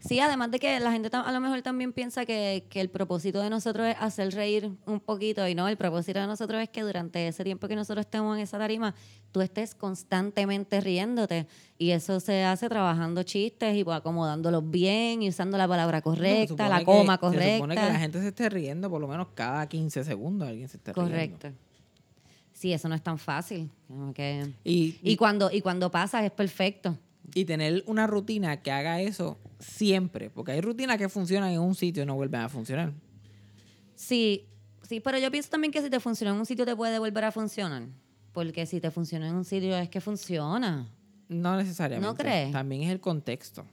Sí, además de que la gente a lo mejor también piensa que, que el propósito de nosotros es hacer reír un poquito y no, el propósito de nosotros es que durante ese tiempo que nosotros estemos en esa tarima, tú estés constantemente riéndote y eso se hace trabajando chistes y pues, acomodándolos bien y usando la palabra se correcta, la que- coma Se correcta. supone que la gente se esté riendo por lo menos cada 15 segundos alguien se esté riendo. Correcto. Sí, eso no es tan fácil. Y, Y cuando, y cuando pasa es perfecto. Y tener una rutina que haga eso siempre. Porque hay rutinas que funcionan en un sitio y no vuelven a funcionar. Sí, sí, pero yo pienso también que si te funciona en un sitio te puede volver a funcionar. Porque si te funciona en un sitio es que funciona. No necesariamente. ¿No crees? También es el contexto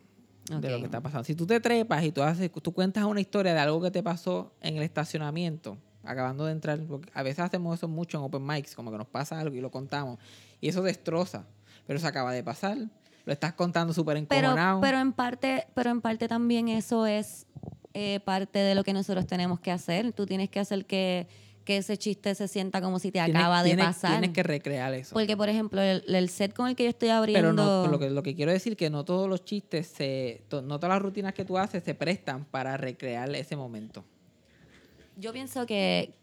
de lo que está pasando. Si tú te trepas y tú haces, tú cuentas una historia de algo que te pasó en el estacionamiento, acabando de entrar, porque a veces hacemos eso mucho en open mics, como que nos pasa algo y lo contamos, y eso destroza, pero se acaba de pasar, lo estás contando súper Pero, encojonado. pero en parte, pero en parte también eso es eh, parte de lo que nosotros tenemos que hacer. Tú tienes que hacer que, que ese chiste se sienta como si te Tienes- acaba de tienes- pasar. Tienes que recrear eso. Porque, por ejemplo, el, el set con el que yo estoy abriendo. Pero no, lo que, lo que quiero decir que no todos los chistes, se, to- no todas las rutinas que tú haces se prestan para recrear ese momento. Yo pienso que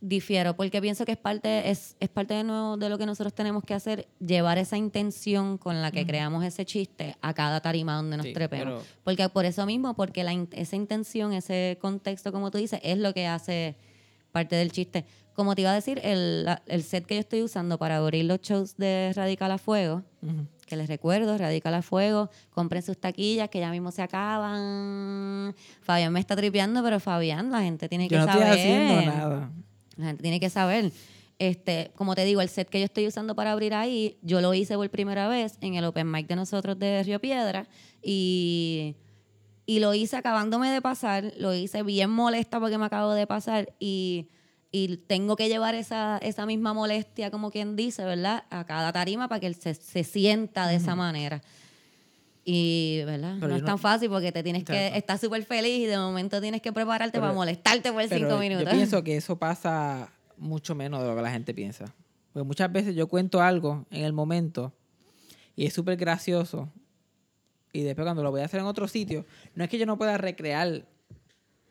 difiero, porque pienso que es parte, es, es parte de, nuevo de lo que nosotros tenemos que hacer, llevar esa intención con la que creamos ese chiste a cada tarima donde nos Sí, trepemos. pero- Porque por eso mismo, porque la, esa intención, ese contexto, como tú dices, es lo que hace parte del chiste. Como te iba a decir, el, el set que yo estoy usando para abrir los shows de Radical a Fuego, que les recuerdo, Radical a Fuego, compren sus taquillas que ya mismo se acaban. Fabián me está tripeando, pero Fabián, la gente tiene que Yo no estoy saber. haciendo nada. La gente tiene que saber. Este, como te digo, el set que yo estoy usando para abrir ahí, yo lo hice por primera vez en el Open Mic de nosotros de Río Piedra y, y lo hice acabándome de pasar, lo hice bien molesta porque me acabo de pasar y, y tengo que llevar esa, esa misma molestia, como quien dice, ¿verdad? A cada tarima para que él se, se sienta de esa manera. Y, ¿verdad? Pero no es no- tan fácil porque te tienes que estar súper feliz y de momento tienes que prepararte Pero- para molestarte por Pero cinco minutos. Yo pienso que eso pasa mucho menos de lo que la gente piensa. Porque muchas veces yo cuento algo en el momento y es súper gracioso. Y después cuando lo voy a hacer en otro sitio, no es que yo no pueda recrear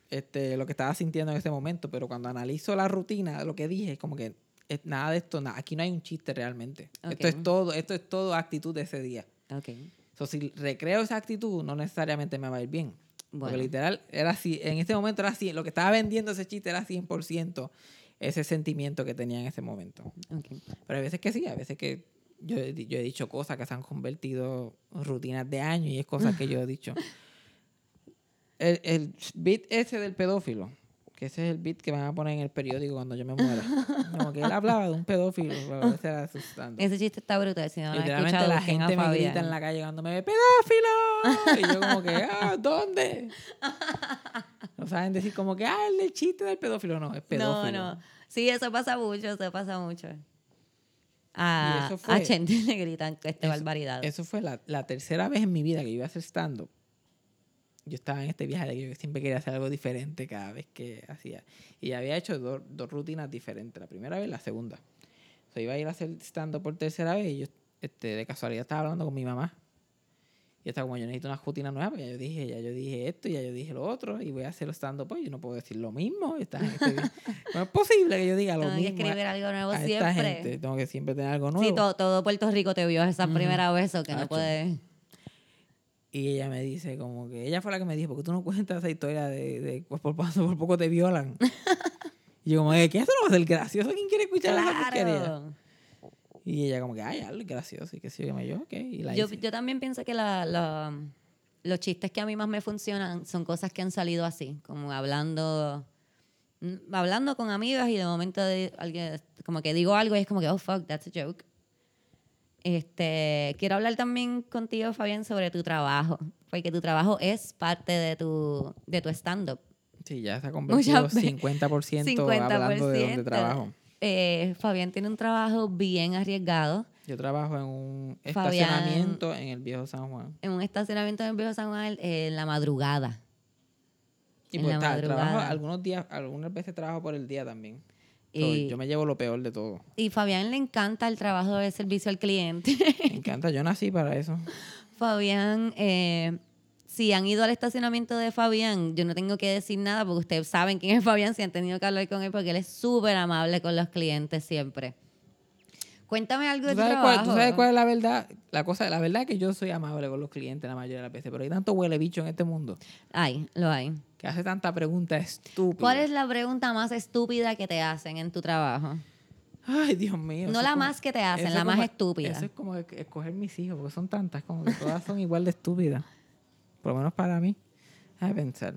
este, lo que estaba sintiendo en ese momento, pero cuando analizo la rutina, lo que dije, es como que es nada de esto, nada, aquí no hay un chiste realmente. Esto Ok. es todo, esto es todo actitud de ese día. Ok. So, si recreo esa actitud, no necesariamente me va a ir bien. Porque Bueno. literal, era así, en este momento era así, lo que estaba vendiendo ese chiste era 100% ese sentimiento que tenía en ese momento. Pero hay veces que sí, a veces que yo, yo he dicho cosas que se han convertido en rutinas de años y es cosas que yo he dicho. El, el beat ese del pedófilo, que ese es el beat que van a poner en el periódico cuando yo me muera. Como que él hablaba de un pedófilo, pero su stand-up. Ese chiste está brutal. Si no lo han escuchado, la gente me grita en la calle cuando me ve pedófilo. Y yo como que, ah, ¿dónde? No saben decir como que, ah, el chiste del pedófilo. No, es pedófilo. No, no. Sí, eso pasa mucho, eso pasa mucho. Y A, eso fue- a Chente le gritan este Eso- barbaridad. Eso fue la, la tercera vez en mi vida que yo iba a hacer stand-up. Yo estaba en este viaje de que yo siempre quería hacer algo diferente cada vez que hacía. Y había hecho dos, dos rutinas diferentes. La primera vez y la segunda. So, iba a ir a hacer stand-up por tercera vez y yo este, de casualidad estaba hablando con mi mamá. Y estaba como, yo necesito una rutina nueva. porque Ya yo dije, ya yo dije esto, ya yo dije lo otro. Y voy a hacer stand-up. Pues yo no puedo decir lo mismo. Este vi- no es posible que yo diga lo Tengo que mismo. a- escribir algo nuevo a esta siempre. gente. Tengo que siempre tener algo nuevo. Sí, todo, todo Puerto Rico te vio esa Ujú. primera vez, o que no Tacho. Y ella me dice como que, ella fue la que me dijo, porque tú no cuentas esa historia de, de pues, por, paso, por poco te violan. y yo como, "Eh, ¿qué eso no va a ser gracioso? ¿Quién quiere escuchar esa? Claro. Y ella como que, ay, algo gracioso. Y que sí, yo yo, ok. Y la Yo, hice. yo también pienso que la, la- los chistes que a mí más me funcionan son cosas que han salido así, como hablando mm, hablando con amigas y de momento de alguien como que digo algo y es como que oh fuck that's a joke. Este, quiero hablar también contigo Fabián sobre tu trabajo, porque tu trabajo es parte de tu de tu stand up. Sí, ya se ha convertido Muchas veces. 50%, hablando de donde 50%. trabajo. Eh, Fabián tiene un trabajo bien arriesgado Yo trabajo en un Fabián- estacionamiento en el viejo San Juan. en un estacionamiento en el Viejo San Juan eh, en la madrugada. Y En pues la ta- trabajo, algunos días, algunas veces trabajo por el día también. Yo me llevo lo peor de todo. y Fabián le encanta el trabajo de servicio al cliente. Me encanta, yo nací para eso. Fabián, eh, si han ido al estacionamiento de Fabián, yo no tengo que decir nada porque ustedes saben quién es Fabián, si han tenido que hablar con él, porque él es súper amable con los clientes siempre. Cuéntame algo de ¿Tú tu cuál, trabajo. tú sabes cuál es la verdad? La cosa, la verdad es que yo soy amable con los clientes la mayoría de las veces, pero hay tanto huele bicho en este mundo Hay, lo hay. que hace tanta pregunta estúpida. ¿Cuál es la pregunta más estúpida que te hacen en tu trabajo? Ay, Dios mío. No la como- más que te hacen, la más estúpida. Eso es como escoger mis hijos, porque son tantas, como que todas son igual de estúpidas. Por lo menos para mí. Déjame pensar.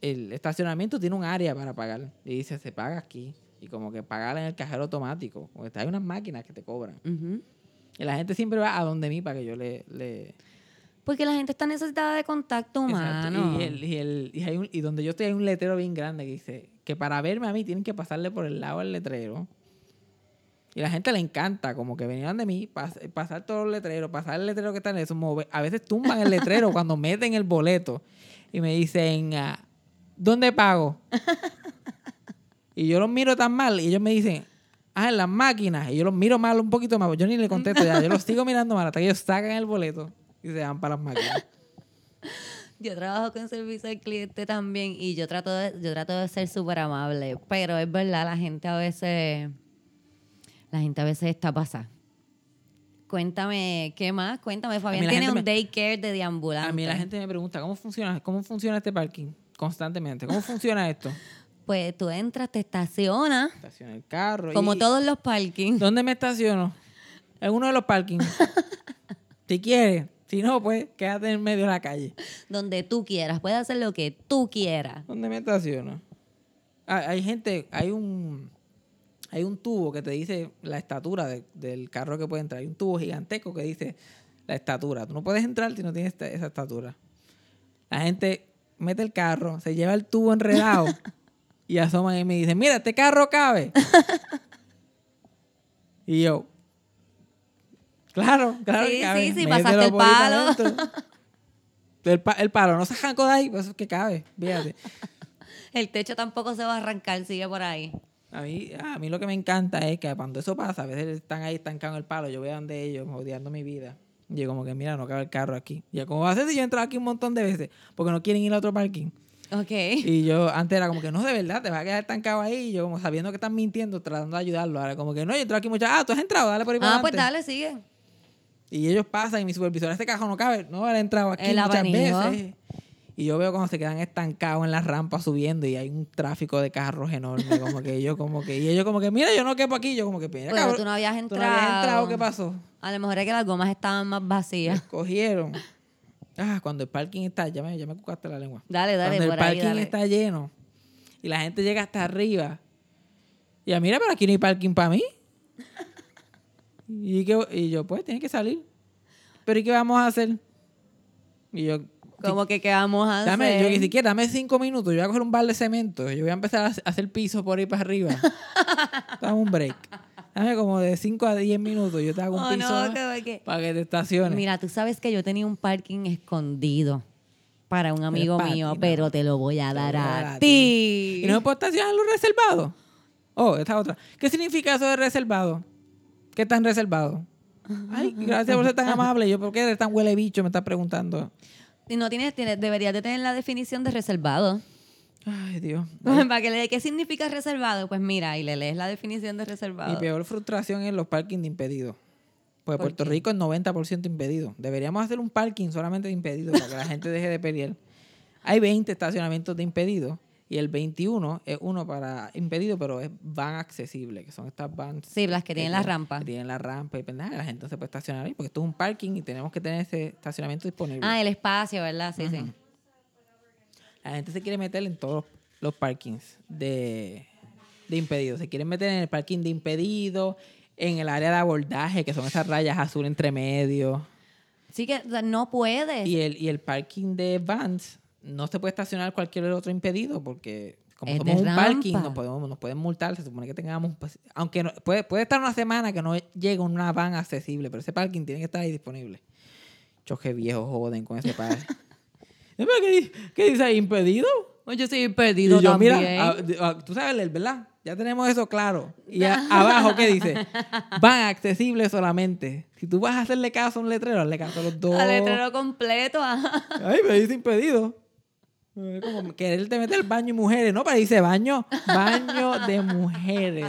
El estacionamiento tiene un área para pagar. Y dice, se paga aquí. Y como que pagar en el cajero automático. Porque hay unas máquinas que te cobran. Y la gente siempre va a donde mí para que yo le... le... Porque la gente está necesitada de contacto humano. Y, el, y, el, y, hay un- y donde yo estoy hay un letrero bien grande que dice que para verme a mí tienen que pasarle por el lado del letrero. Y la gente le encanta, como que venían de mí, pas- pasar todos los letreros, pasar el letrero que está en eso. mover- A veces tumban el letrero cuando meten el boleto y me dicen, ah, ¿dónde pago? y yo los miro tan mal y ellos me dicen, ah, en las máquinas. Y yo los miro mal un poquito más. Yo ni le contesto ya, yo los sigo mirando mal hasta que ellos sacan el boleto y se van para las máquinas. Yo trabajo con servicio al cliente también y yo trato de, yo trato de ser súper amable, pero es verdad, la gente a veces, la gente a veces está pasada. Cuéntame, ¿qué más? Cuéntame, Fabián tiene un me- daycare de deambulante. A mí la gente me pregunta, ¿cómo funciona, cómo funciona este parking? Constantemente. ¿Cómo funciona esto? Pues tú entras, te estacionas, Estaciona el carro. como y- todos los parkings, ¿Dónde me estaciono? En uno de los parkings. si quieres. Si no, pues quédate en medio de la calle. donde tú quieras, puedes hacer lo que tú quieras. ¿Dónde me estaciono? Ah, hay gente, hay un hay un tubo que te dice la estatura de- del carro que puede entrar. Hay un tubo gigantesco que dice la estatura. Tú no puedes entrar si no tienes esta- esa estatura. La gente mete el carro, se lleva el tubo enredado y asoman y me dicen, mira, este carro cabe. y yo, claro, claro Sí, que cabe. sí, sí, pasaste el palo. adentro". El, pa- el palo no se arrancó de ahí, pues que cabe, fíjate. El techo tampoco se va a arrancar, sigue por ahí. A mí, a mí lo que me encanta es que cuando eso pasa, a veces están ahí estancados en el palo, yo voy a donde ellos, odiando mi vida. Y yo como que, mira, no cabe el carro aquí. Y yo, ¿cómo va a ser si yo he entrado aquí un montón de veces? Porque no quieren ir a otro parking. Ok. Y yo antes era como que, no, de verdad, te vas a quedar estancado ahí. Y yo como sabiendo que están mintiendo, tratando de ayudarlo. Ahora como que, no, yo entro aquí muchas... Ah, tú has entrado, dale por ahí para Ah, pues adelante". dale, sigue. Y ellos pasan y mi supervisor, este cajón no cabe. No, él ha entrado aquí ha muchas venido. veces. Y yo veo cuando se quedan estancados en las rampas subiendo y hay un tráfico de carros enorme. Como que yo como que... Y ellos como que, mira, yo no quepo aquí. Yo como que, mira, Pero cabrón, tú no habías tú entrado. no habías entrado, ¿qué pasó? A lo mejor es que las gomas estaban más vacías. Cogieron. Ah, cuando el parking está... Ya me, ya me cucaste la lengua. Dale, dale, cuando el por ahí, parking dale. está lleno y la gente llega hasta arriba. Y ya, mira, pero aquí no hay parking para mí. Y, que- y yo, pues, tiene que salir. Pero ¿y qué vamos a hacer? Y yo, Como que qué vamos a dame, hacer. yo ni siquiera, dame cinco minutos. Yo voy a coger un bar de cemento. Yo voy a empezar a hacer piso por ahí para arriba. Dame un break. Dame como de 5 a 10 minutos. Yo te hago un Oh, piso no, que- que- para que te estaciones. Mira, tú sabes que yo tenía un parking escondido para un amigo mío, ti, no. pero te lo voy a dar voy a ti. ¿Y no me puedo estacionar los reservados? Oh, esta otra. ¿Qué significa eso de reservado? ¿Qué tan reservado? Ay, gracias por ser tan amable. Yo, ¿por qué eres tan huele bicho? Me estás preguntando. No tienes, tienes, deberías de tener la definición de reservado. Ay, Dios. Para que le dé qué significa reservado, pues mira, y le lees la definición de Mi reservado. peor frustración es los parkings de impedidos. Pues ¿Por Puerto qué? Rico es 90% impedido. Deberíamos hacer un parking solamente de impedidos para que la gente deje de pelear. Hay 20 estacionamientos de impedidos y el 21 es uno para impedido, pero es van accesible, que son estas vans. Sí, las que tienen la rampa. Que tienen la rampa y pendeja, la gente no se puede estacionar ahí porque esto es un parking y tenemos que tener ese estacionamiento disponible. Ah, el espacio, ¿verdad? Sí, sí. La gente se quiere meter en todos los parkings de, de impedidos. Se quieren meter en el parking de impedidos, en el área de abordaje, que son esas rayas azul entre medio. Sí que o sea, no puedes. Y el, y el parking de vans no se puede estacionar cualquier otro impedido porque como Es somos un parking nos, podemos, nos pueden multar. Se supone que tengamos... aunque no- puede, puede estar una semana que no llegue una van accesible, pero ese parking tiene que estar ahí disponible. Choque viejo joden con ese parking. ¿Qué, ¿Qué dice ahí? ¿Impedido? Yo soy perdido Y yo, también. mira, a- tú sabes leer, ¿verdad? Ya tenemos eso claro. Y a- abajo, ¿qué dice? Van accesibles solamente. Si tú vas a hacerle caso a un letrero, hazle caso a los dos. Al letrero completo. ajá. Ay, me dice impedido. Como quererte meter baño y mujeres, ¿no? Para dice baño, baño de mujeres.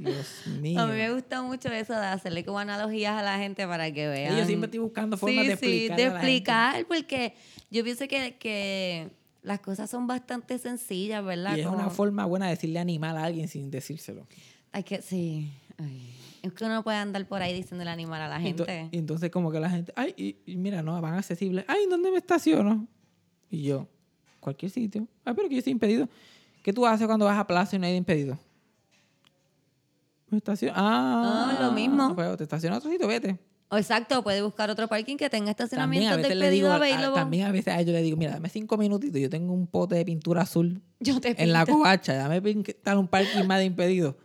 Dios mío. A mí me gusta mucho eso de hacerle como analogías a la gente para que vean. Yo siempre estoy buscando formas sí, de explicar. Sí, de explicar, porque yo pienso que, que las cosas son bastante sencillas, ¿verdad? Y es una forma buena de decirle animal a alguien sin decírselo. Hay que, sí. Ay, Es que uno no puede andar por ahí diciéndole animal a la Y gente. Y entonces como que la gente, ay, y, y mira, no, van accesibles. Ay, ¿dónde me estaciono? Y yo, cualquier sitio. Ay, pero que yo estoy impedido. ¿Qué tú haces cuando vas a plaza y no hay impedido? Me estaciono. Ah, Ah, lo mismo. Pues te estacionas a otro sitio, vete. Exacto, puede buscar otro parking que tenga También estacionamiento a veces del le digo, pedido a- available. también a veces a ellos le digo, mira, dame cinco minutitos, yo tengo un pote de pintura azul Yo te en la pinto. covacha, dame pintar un parking más de impedido.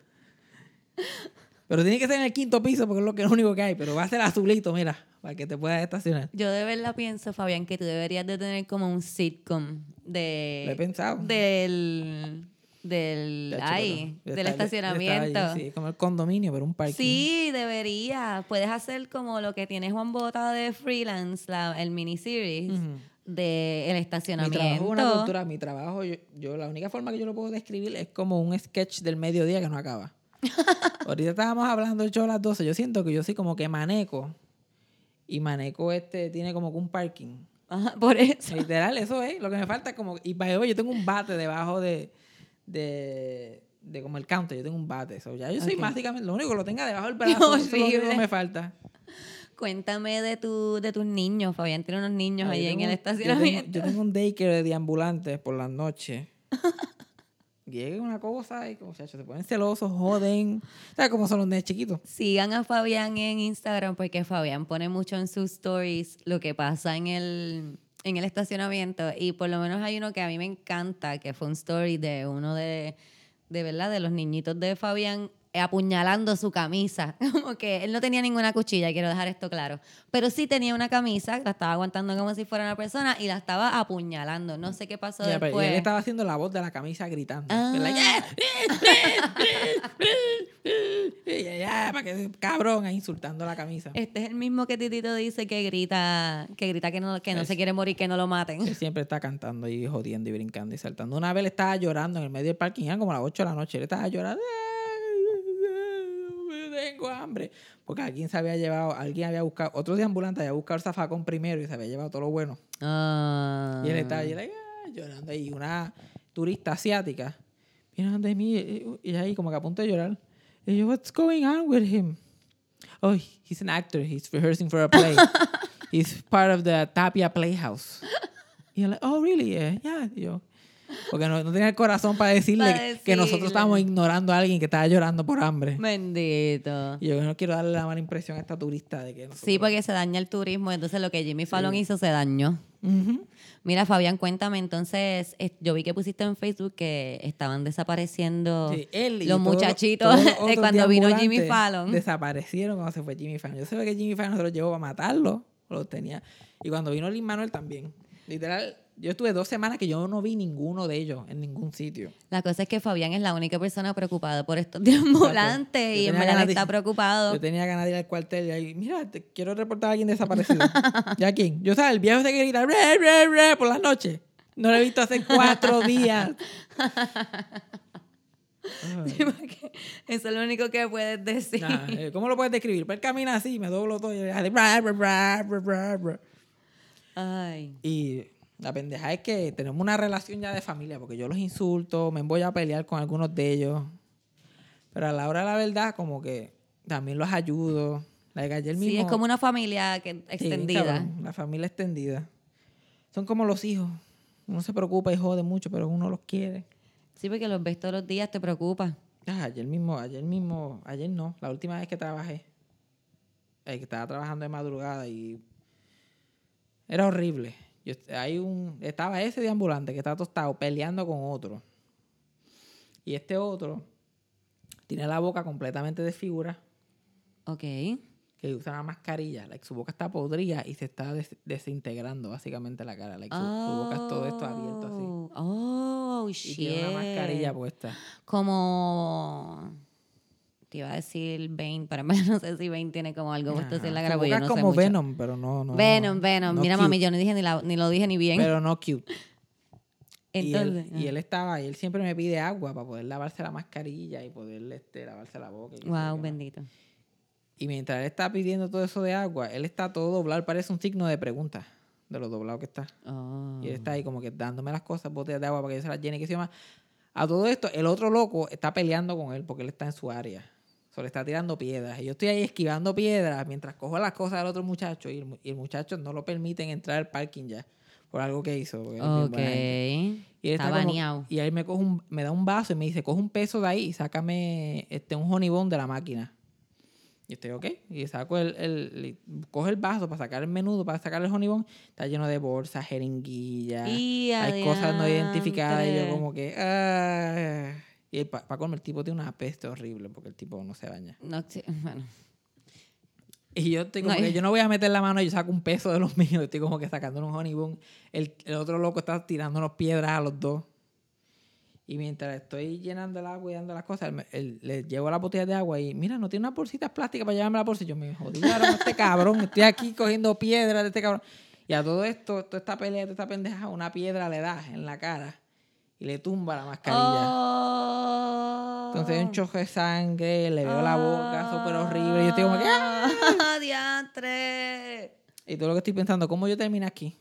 Pero tiene que ser en el quinto piso porque es lo que es lo único que hay, pero va a ser azulito, mira, para que te puedas estacionar. Yo de verdad pienso, Fabián, que tú deberías de tener como un sitcom de... Lo he pensado. Del... Del... Ya del estacionamiento. sí, como el condominio, pero un parking. Sí, debería. Puedes hacer como lo que tiene Juan Bota de Freelance, la, el miniseries Ujú. de el Mi estacionamiento. trabajo es una cultura, mi trabajo, yo, yo- la única forma que yo lo puedo describir es como un sketch del mediodía que no acaba. Ahorita estábamos hablando del show a las 12, yo siento que yo soy como que maneco. Y maneco este tiene como que un parking. Ajá, por eso. Literal, eso es. Lo que me falta es como. Y way, yo tengo un bate debajo de. De, de como el counter. Yo tengo un bate. So, ya yo soy básicamente. Lo único que lo tenga debajo del brazo. eso es lo único que me falta. Cuéntame de, tu, de tus niños. Fabián tiene unos niños ahí en el un- yo tengo- estacionamiento. Yo tengo, un daycare de ambulantes por las noches. Llega una cosa y, muchachos, se ponen celosos, joden. ¿Sabes cómo son los nenes chiquitos? Sigan a Fabián en Instagram porque Fabián pone mucho en sus stories lo que pasa en el, en el estacionamiento. Y por lo menos hay uno que a mí me encanta, que fue un story de uno de, de verdad, de los niñitos de Fabián apuñalando su camisa. Como que él no tenía ninguna cuchilla, quiero dejar esto claro. Pero sí tenía una camisa, la estaba aguantando como si fuera una persona y la estaba apuñalando. No sé qué pasó Ya, pero- y después. él estaba haciendo la voz de la camisa gritando. Ah. para que cabrón, insultando la camisa. Este es el mismo que Titito dice que grita que grita que no, que no Es- se quiere morir, que no lo maten. Él siempre está cantando y jodiendo y brincando y saltando. Una vez él estaba llorando en el medio del parking, como las 8 de la noche. Él estaba llorando. Tengo hambre. Porque alguien se había llevado, alguien había buscado, otro día ambulante había buscado el zafacón primero y se había llevado todo lo bueno. Ah. Y él estaba allí, like, ah, llorando ahí. Una turista asiática viene donde mí y- y ahí como que a punto de llorar. Y yo, what's going on with him? Oh, he's an actor. He's rehearsing for a play. he's part of the Tapia Playhouse. Y él, oh, really? Yeah, yeah. Y yo, porque no, no tenía el corazón para decirle, Para que nosotros estábamos ignorando a alguien que estaba llorando por hambre. Bendito. Y yo no quiero darle la mala impresión a esta turista de que nosotros... Sí, porque se daña el turismo, entonces lo que Jimmy Fallon hizo se dañó. Mira, Fabián, cuéntame, entonces, yo vi que pusiste en Facebook que estaban desapareciendo Sí, él y los muchachitos los de cuando vino Jimmy Fallon. Desaparecieron cuando se fue Jimmy Fallon. Yo sé que Jimmy Fallon se los llevó a matarlo. Los tenía. Y cuando vino Lin Manuel también. Literal, yo estuve dos semanas que yo no vi ninguno de ellos en ningún sitio. La cosa es que Fabián es la única persona preocupada por estos deambulantes y en verdad está preocupado. Yo tenía ganas de ir al cuartel y ahí, mira, te quiero reportar a alguien desaparecido. ¿Ya quién? Yo sabes, el viejo que grita "Re, re, re", por las noches. No lo he visto hace cuatro días. Eso es lo único que puedes decir. Nah, eh, ¿Cómo lo puedes describir? Pues él camina así, me doblo todo y. Ay. Y la pendeja es que tenemos una relación ya de familia, porque yo los insulto, me voy a pelear con algunos de ellos. Pero a la hora de la verdad, como que también los ayudo. Like, ayer mismo, Sí, es como una familia que, Sí, extendida. cabrón, la familia extendida. Son como los hijos. Uno se preocupa y jode mucho, pero uno los quiere. Sí, porque los ves todos los días, te preocupa. Ah, ayer mismo, ayer mismo, ayer no, la última vez que trabajé, eh, que estaba trabajando de madrugada y era horrible. Yo, hay un, estaba ese de ambulante que está tostado peleando con otro. Y este otro tiene la boca completamente desfigura, Ok. que usa una mascarilla. Like, su boca está podrida y se está des- desintegrando básicamente la cara. Like, su, su boca es todo esto abierto así. Oh, Oh, Y shit. tiene una mascarilla puesta. Como. Te iba a decir Bane, pero no sé si Bane tiene como algo así en la cara. Yo no sé como mucho. Venom, pero no. no Venom, Venom. no Mira, cute, mami, yo no dije ni, la- ni lo dije ni bien. Pero no cute. Entonces. y, él, y él estaba, y él siempre me pide agua para poder lavarse la mascarilla y poder este, lavarse la boca. y wow, más. bendito. Y mientras él está pidiendo todo eso de agua, él está todo doblado, parece un signo de pregunta de lo doblado que está. Oh. Y él está ahí como que dándome las cosas, botellas de agua para que yo se las llene y que se llama. A todo esto, el otro loco está peleando con él porque él está en su área. So, le está tirando piedras. Y yo estoy ahí esquivando piedras mientras cojo las cosas del otro muchacho y el, mu- y el muchacho no lo permiten entrar al parking ya por algo que hizo. Ok. Y él Está como- y él me coge un, me da un vaso y me dice, coge un peso de ahí y sácame este, un honey bun de la máquina. Y estoy, ok. Y saco el, el, el- coge el vaso para sacar el menudo, para sacar el honey bun. Está lleno de bolsas, jeringuillas. Y hay cosas no identificadas. Y yo como que, ah. Y para pa colmo, el tipo tiene una peste horrible porque el tipo no se baña. No, sí, bueno. Y yo estoy como No, que yo no voy a meter la mano y yo saco un peso de los míos. Estoy como que sacando un honey bun. El, el otro loco está tirándonos piedras a los dos. Y mientras estoy llenando el agua y dando las cosas, él me- él- le llevo la botella de agua y mira, no tiene unas bolsitas plásticas para llevarme la bolsa. Y yo me jodí cabrón, este cabrón. Estoy aquí cogiendo piedras de este cabrón. Y a todo esto, toda esta pelea, toda esta pendeja, una piedra le da en la cara y le tumba la mascarilla. Oh. Entonces hay un choque de sangre, le veo la boca súper horrible. Y yo estoy como que, ¡ah! ¡Ah! ¡Diantre! Y todo lo que estoy pensando, ¿cómo yo termino aquí?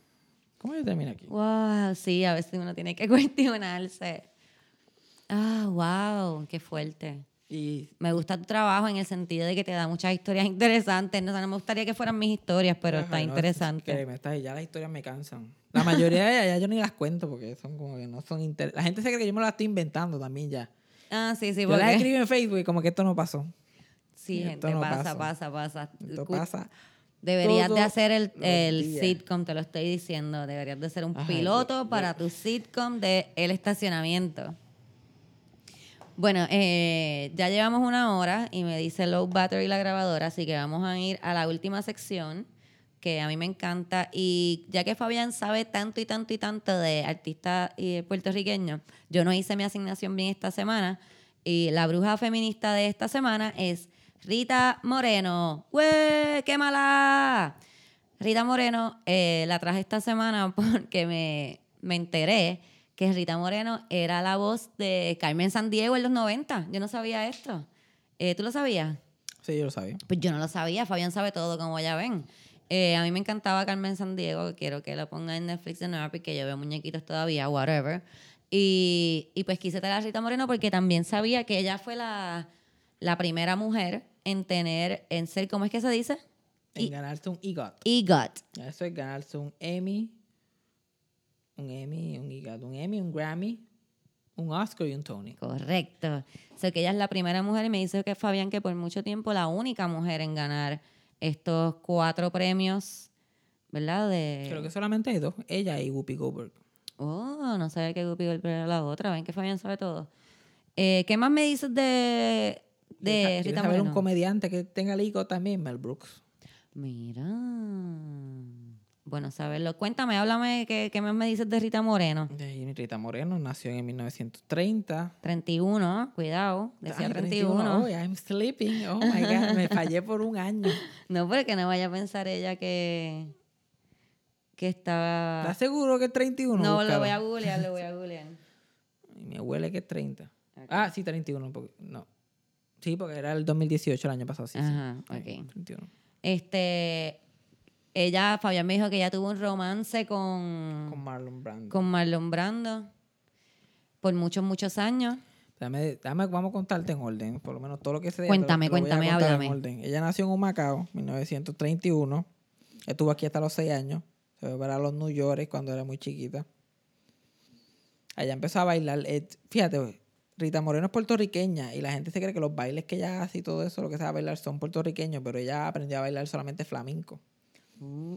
¿Cómo yo termino aquí? Wow, sí, a veces uno tiene que cuestionarse. Ah, wow, qué fuerte. Y Me gusta tu trabajo en el sentido de que te da muchas historias interesantes. No, o sea, no me gustaría que fueran mis historias, pero Ajá, está no, interesante. está ya las historias me cansan. La mayoría de ellas ya yo ni las cuento porque son como que no son inter... La gente se cree que yo me las estoy inventando también ya. Ah, sí, sí, yo las escribo en Facebook y como que esto no pasó. Sí, Esto gente, no pasa, pasa. pasa, pasa. Esto pasa. Deberías de hacer el, el sitcom, te lo estoy diciendo. Deberías de ser un Ajá, piloto yo- para tu sitcom de El Estacionamiento. Bueno, eh, ya llevamos una hora y me dice low battery la grabadora, así que vamos a ir a la última sección que a mí me encanta. Y ya que Fabián sabe tanto y tanto y tanto de artistas y puertorriqueños, yo no hice mi asignación bien esta semana. Y la bruja feminista de esta semana es Rita Moreno. ¡Güey! ¡Qué mala! Rita Moreno eh, la traje esta semana porque me, me enteré que Rita Moreno era la voz de Carmen Sandiego en los 90. Yo no sabía esto. Eh, ¿Tú lo sabías? Sí, yo lo sabía. Pues yo no lo sabía. Fabián sabe todo, como ya ven. Eh, a mí me encantaba Carmen Sandiego. Quiero que lo ponga en Netflix de nuevo porque yo veo muñequitos todavía, whatever. Y, y pues quise traer a Rita Moreno porque también sabía que ella fue la, la primera mujer en tener, en ser, ¿cómo es que se dice? En ganarse un EGOT. EGOT. Eso es ganarse un Emmy, un Emmy, un EGOT, un Emmy, un Grammy, un Oscar y un Tony. Correcto. O sea, que ella es la primera mujer y me dice que Fabián que por mucho tiempo la única mujer en ganar estos cuatro premios, ¿verdad? De... Creo que solamente hay dos, ella y Whoopi Goldberg. Oh, no sabía que Guppy Goldberg era la otra. Ven que Fabián sabe todo. Eh, ¿Qué más me dices de, de ¿Quieres Rita saber un Moreno? comediante que tenga el EGOT también? Mel Brooks. Mira. Bueno, saberlo. Cuéntame, háblame, ¿qué, qué más me dices de Rita Moreno? Y Rita Moreno nació en 1930. 31, cuidado, decía Ay, 31. Oh, I'm sleeping. Oh my God, me fallé por un año. No, porque no vaya a pensar ella que, que estaba... ¿Estás seguro que es 31? No, lo Búscalo. voy a googlear, lo voy a googlear. Y me huele que es 30. Ok. Ah, sí, 31. porque- no. Sí, porque era el 2018, el año pasado. Sí, sí. Ajá, Ay, ok. 31. Este, ella, Fabián me dijo que ella tuvo un romance con, Con Marlon Brando. con Marlon Brando por muchos, muchos años. Dame, dame, vamos a contarte en orden, por lo menos todo lo que se Cuéntame, lo- lo cuéntame, contar en háblame. orden. Ella nació en Humacao, 1931. Estuvo aquí hasta los 6 años. Se fue para los New York cuando era muy chiquita. Ella empezó a bailar. eh, fíjate, Rita Moreno es puertorriqueña y la gente se cree que los bailes que ella hace y todo eso, lo que sabe bailar, son puertorriqueños, pero ella aprendió a bailar solamente flamenco.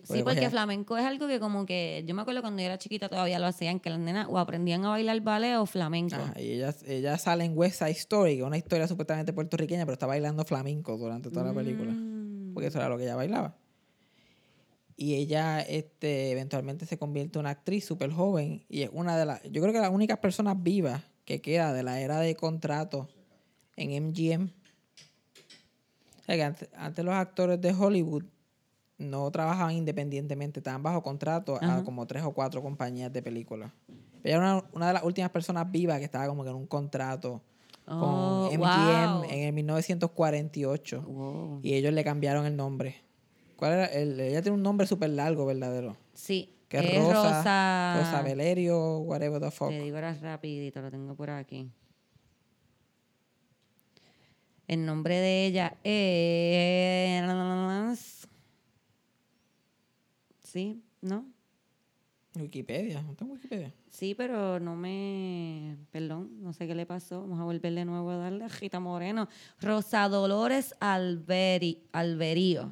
Sí, porque flamenco es algo que como que yo me acuerdo cuando yo era chiquita todavía lo hacían, que las nenas o aprendían a bailar ballet o flamenco. Y ella, ella sale en West Side Story, que es una historia supuestamente puertorriqueña, pero está bailando flamenco durante toda la película. Mm. Porque eso era lo que ella bailaba. Y ella este, eventualmente se convierte en una actriz súper joven y es una de las, yo creo que las únicas personas vivas que queda de la era de contrato en MGM. O sea, que antes, antes los actores de Hollywood no trabajaban independientemente, estaban bajo contrato a como tres o cuatro compañías de películas. Ella era una, una de las últimas personas vivas que estaba como que en un contrato Oh, con MGM wow. en el 1948 Wow. y ellos le cambiaron el nombre. ¿Cuál era? El, ella tiene un nombre súper largo, verdadero. Sí, Que es Rosa, Rosa. Rosa Valerio, whatever the fuck. Te digo ahora rapidito, lo tengo por aquí. El nombre de ella es... Sí, ¿no? Wikipedia, no tengo Wikipedia. Sí, pero no me... Perdón, no sé qué le pasó. Vamos a volver de nuevo a darle a Rita Moreno. Rosa Dolores Alberi, Alberío.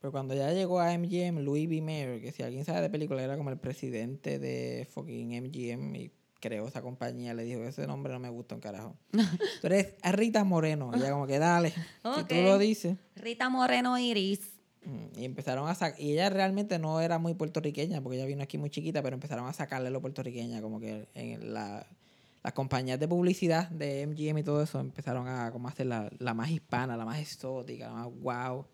Pero cuando ya llegó a MGM, Louis B. Mayer, que si alguien sabe de película, era como el presidente de fucking MGM y creó esa compañía, le dijo, ese nombre no me gusta un carajo. tú eres Rita Moreno. Y ella como que dale, si Ok. tú lo dices. Rita Moreno Iris. Mm, Y empezaron a sacar, y ella realmente no era muy puertorriqueña, porque ella vino aquí muy chiquita, pero empezaron a sacarle lo puertorriqueña, como que en la, las compañías de publicidad de MGM y todo eso empezaron a como hacer la, la más hispana, la más exótica, la más wow.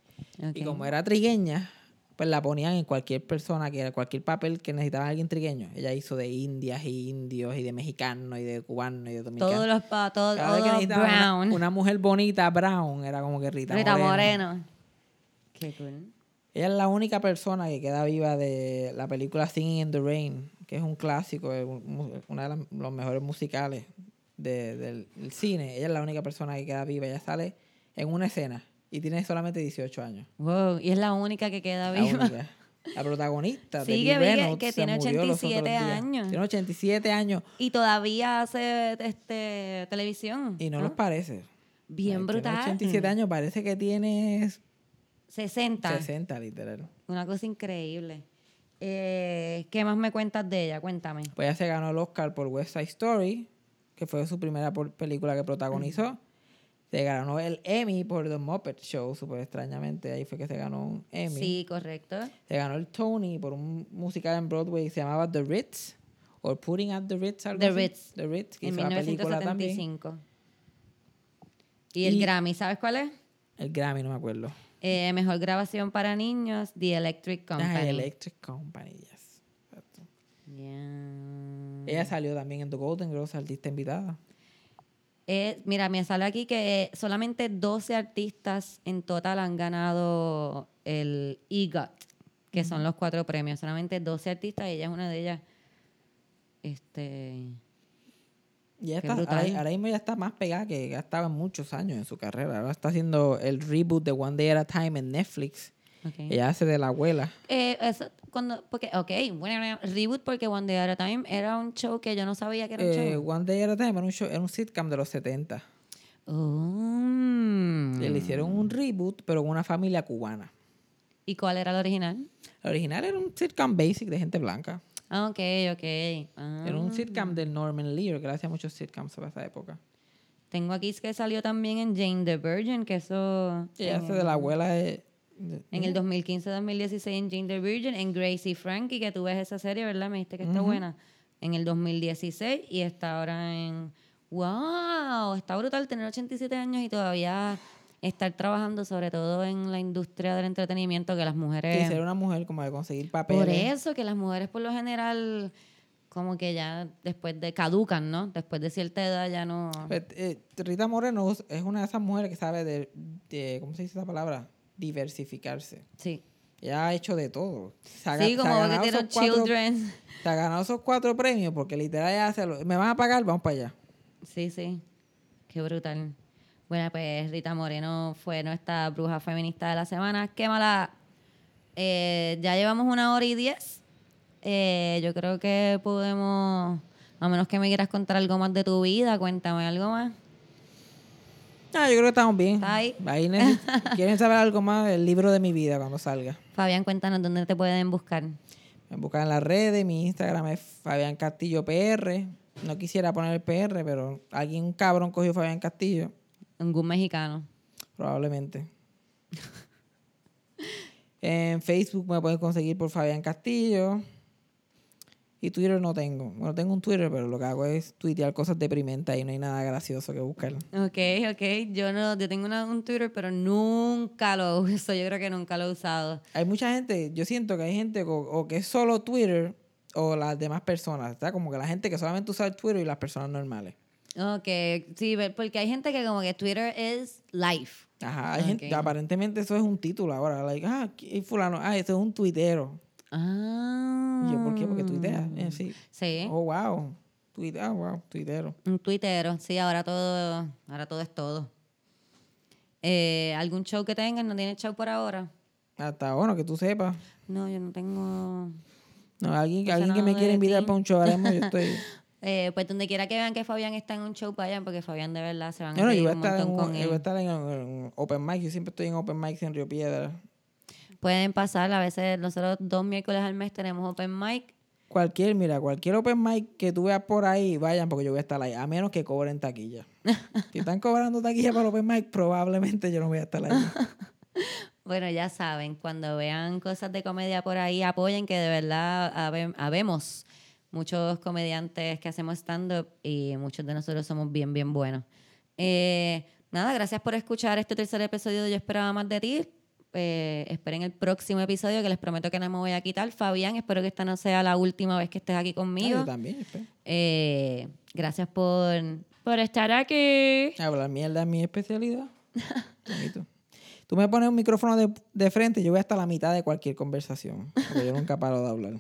Y como era trigueña, pues la ponían en cualquier persona, que era cualquier papel que necesitaba alguien trigueño. Ella hizo de indias y indios y de mexicanos y de cubanos y de dominicanos. Todos los pa, todos, todos necesitaba una, brown. una mujer bonita, brown, era como que Rita, Rita Moreno. Moreno. Qué cool. Ella es la única persona que queda viva de la película Singing in the Rain, que es un clásico, uno de los mejores musicales de- del, del cine. Ella es la única persona que queda viva. Ella sale en una escena y tiene solamente 18 años. Wow, y es la única que queda La viva. única. La protagonista. Sí, que Reynolds, que tiene murió los otros 87 días. años. Tiene 87 años Y todavía hace este televisión. y no ¿no? los parece. Bien Ay, brutal. Tiene 87 años, parece que tiene 60. 60 literal. Una cosa increíble. Eh, ¿Qué más me cuentas de ella? Cuéntame. Pues ella se ganó el Oscar por West Side Story, que fue su primera película que protagonizó. Se ganó el Emmy por The Muppet Show, súper extrañamente. Ahí fue que se ganó un Emmy. Sí, correcto. Se ganó el Tony por un musical en Broadway que se llamaba The Ritz. O Putting at the Ritz, algo The así. Ritz. The Ritz, que En hizo la película también. 1975. Y el Grammy, ¿sabes cuál es? El Grammy, no me acuerdo. Eh, mejor grabación para niños, The Electric Company. Ah, Electric Company, yes. Yeah. Ella salió también en The Golden Girls, artista invitada. Eh, mira, me sale aquí que solamente 12 artistas en total han ganado el EGOT, que son los cuatro premios. Solamente 12 artistas ella es una de ellas. Este, ya está, ahora, mismo ya está más pegada que ya estaba muchos años en su carrera. Ahora está haciendo el reboot de One Day at a Time en Netflix. Ella hace de la abuela. Eh, eso, cuando, porque, ok, bueno, reboot porque One Day at a Time era un show que yo no sabía que era un Eh, show. One Day at a Time era un, show, era un sitcom de los 70. Oh. Y le hicieron un reboot, pero con una familia cubana. ¿Y cuál era el original? El original era un sitcom basic de gente blanca. Ah, ok, ok. Ah. Era un sitcom de Norman Lear, que hacía muchos sitcoms para esa época. Tengo aquí que salió también en Jane the Virgin, que eso... Ella hace de la abuela de... de- En el 2015-2016 en Jane the Virgin, en Gracie Frankie, que tú ves esa serie, ¿verdad? Me dijiste que está buena. En el 2016 y está ahora en... ¡Wow! Está brutal tener 87 años y todavía estar trabajando sobre todo en la industria del entretenimiento, que las mujeres... ser una mujer como de conseguir papeles. Por eso, que las mujeres por lo general como que ya después de... caducan, ¿no? Después de cierta edad ya no... Pues, eh, Rita Moreno es una de esas mujeres que sabe de, de- ¿cómo se dice esa palabra? Diversificarse. Sí. Ella ha hecho de todo. Se ha Sí, se ha como que ganado cuatro- children. Se ha ganado esos cuatro premios porque literal ella hace lo- ¿Me van a pagar? Vamos para allá. Sí, sí. Qué brutal. Bueno, pues Rita Moreno fue nuestra bruja feminista de la semana. Qué mala. Eh, ya llevamos una hora y diez. Eh, yo creo que podemos, a menos que me quieras contar algo más de tu vida, cuéntame algo más. Ah, yo creo que estamos bien. Está ahí. ¿Quieren saber algo más? El libro de mi vida cuando salga. Fabián, cuéntanos dónde te pueden buscar. Me buscan en las redes, mi Instagram es Fabián Castillo PR. No quisiera poner el PR, pero alguien, un cabrón cogió Fabián Castillo, Un mexicano. probablemente. en Facebook me pueden conseguir por Fabián Castillo. Y Twitter no tengo. Bueno, tengo un Twitter, pero lo que hago es tuitear cosas deprimentes y no hay nada gracioso que buscar. Ok, ok. Yo no, yo tengo una- un Twitter, pero nunca lo uso. Yo creo que nunca lo he usado. Hay mucha gente, yo siento que hay gente o, o que es solo Twitter o las demás personas. Está como que la gente que solamente usa el Twitter y las personas normales. Ok, sí, porque hay gente que como que Twitter es life. Ajá, hay gente, Ok. aparentemente eso es un título ahora. Like, ah, ¿qué- fulano, ah, esto es un tuitero. Ah. Y yo, ¿por qué? Porque tuitea. Eh, sí. Sí, Oh, wow. Tuitea, ah, wow, tuitero. un tuitero. Sí, ahora todo, ahora todo es todo. Eh, ¿Algún show que tengas? ¿No tienes show por ahora? Hasta bueno, que tú sepas. No, yo no tengo... No, alguien, alguien que me de quiera invitar para un show, haremos, yo estoy. Eh, pues donde quiera que vean que Fabián está en un show, vayan, porque Fabián de verdad se van a no, yo reír un en, montón con un- yo él. voy a estar en, en Open Mic. Yo siempre estoy en Open Mic en Río Piedra. Pueden pasar, a veces nosotros dos miércoles al mes tenemos open mic. Cualquier, mira, cualquier open mic que tú veas por ahí, vayan porque yo voy a estar ahí. A menos que cobren taquilla. si están cobrando taquilla para el open mic, probablemente yo no voy a estar ahí. Bueno, ya saben, cuando vean cosas de comedia por ahí, apoyen que de verdad habe- habemos muchos comediantes que hacemos stand-up y muchos de nosotros somos bien, bien buenos. Eh, nada, gracias por escuchar este tercer episodio de Yo Esperaba Más de Ti. Eh, esperen el próximo episodio que les prometo que no me voy a quitar. Fabián, espero que esta no sea la última vez que estés aquí Ah, conmigo. yo también. Eh, gracias por, por estar aquí. Hablar mierda es mi especialidad. Tú me pones un micrófono de, de frente y yo voy hasta la mitad de cualquier conversación. Porque yo nunca paro de hablar.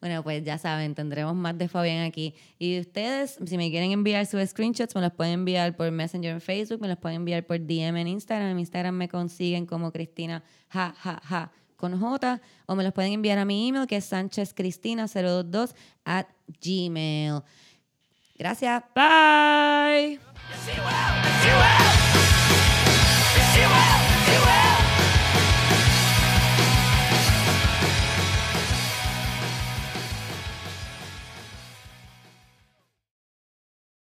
Bueno, pues ya saben, tendremos más de Fabián aquí. Y ustedes, si me quieren enviar sus screenshots, me los pueden enviar por Messenger en Facebook, me los pueden enviar por DM en Instagram. En Instagram me consiguen como Cristina, ja, ja, ja, con J. O me los pueden enviar a mi email, que es sanchezcristina022 at gmail. Gracias. Bye.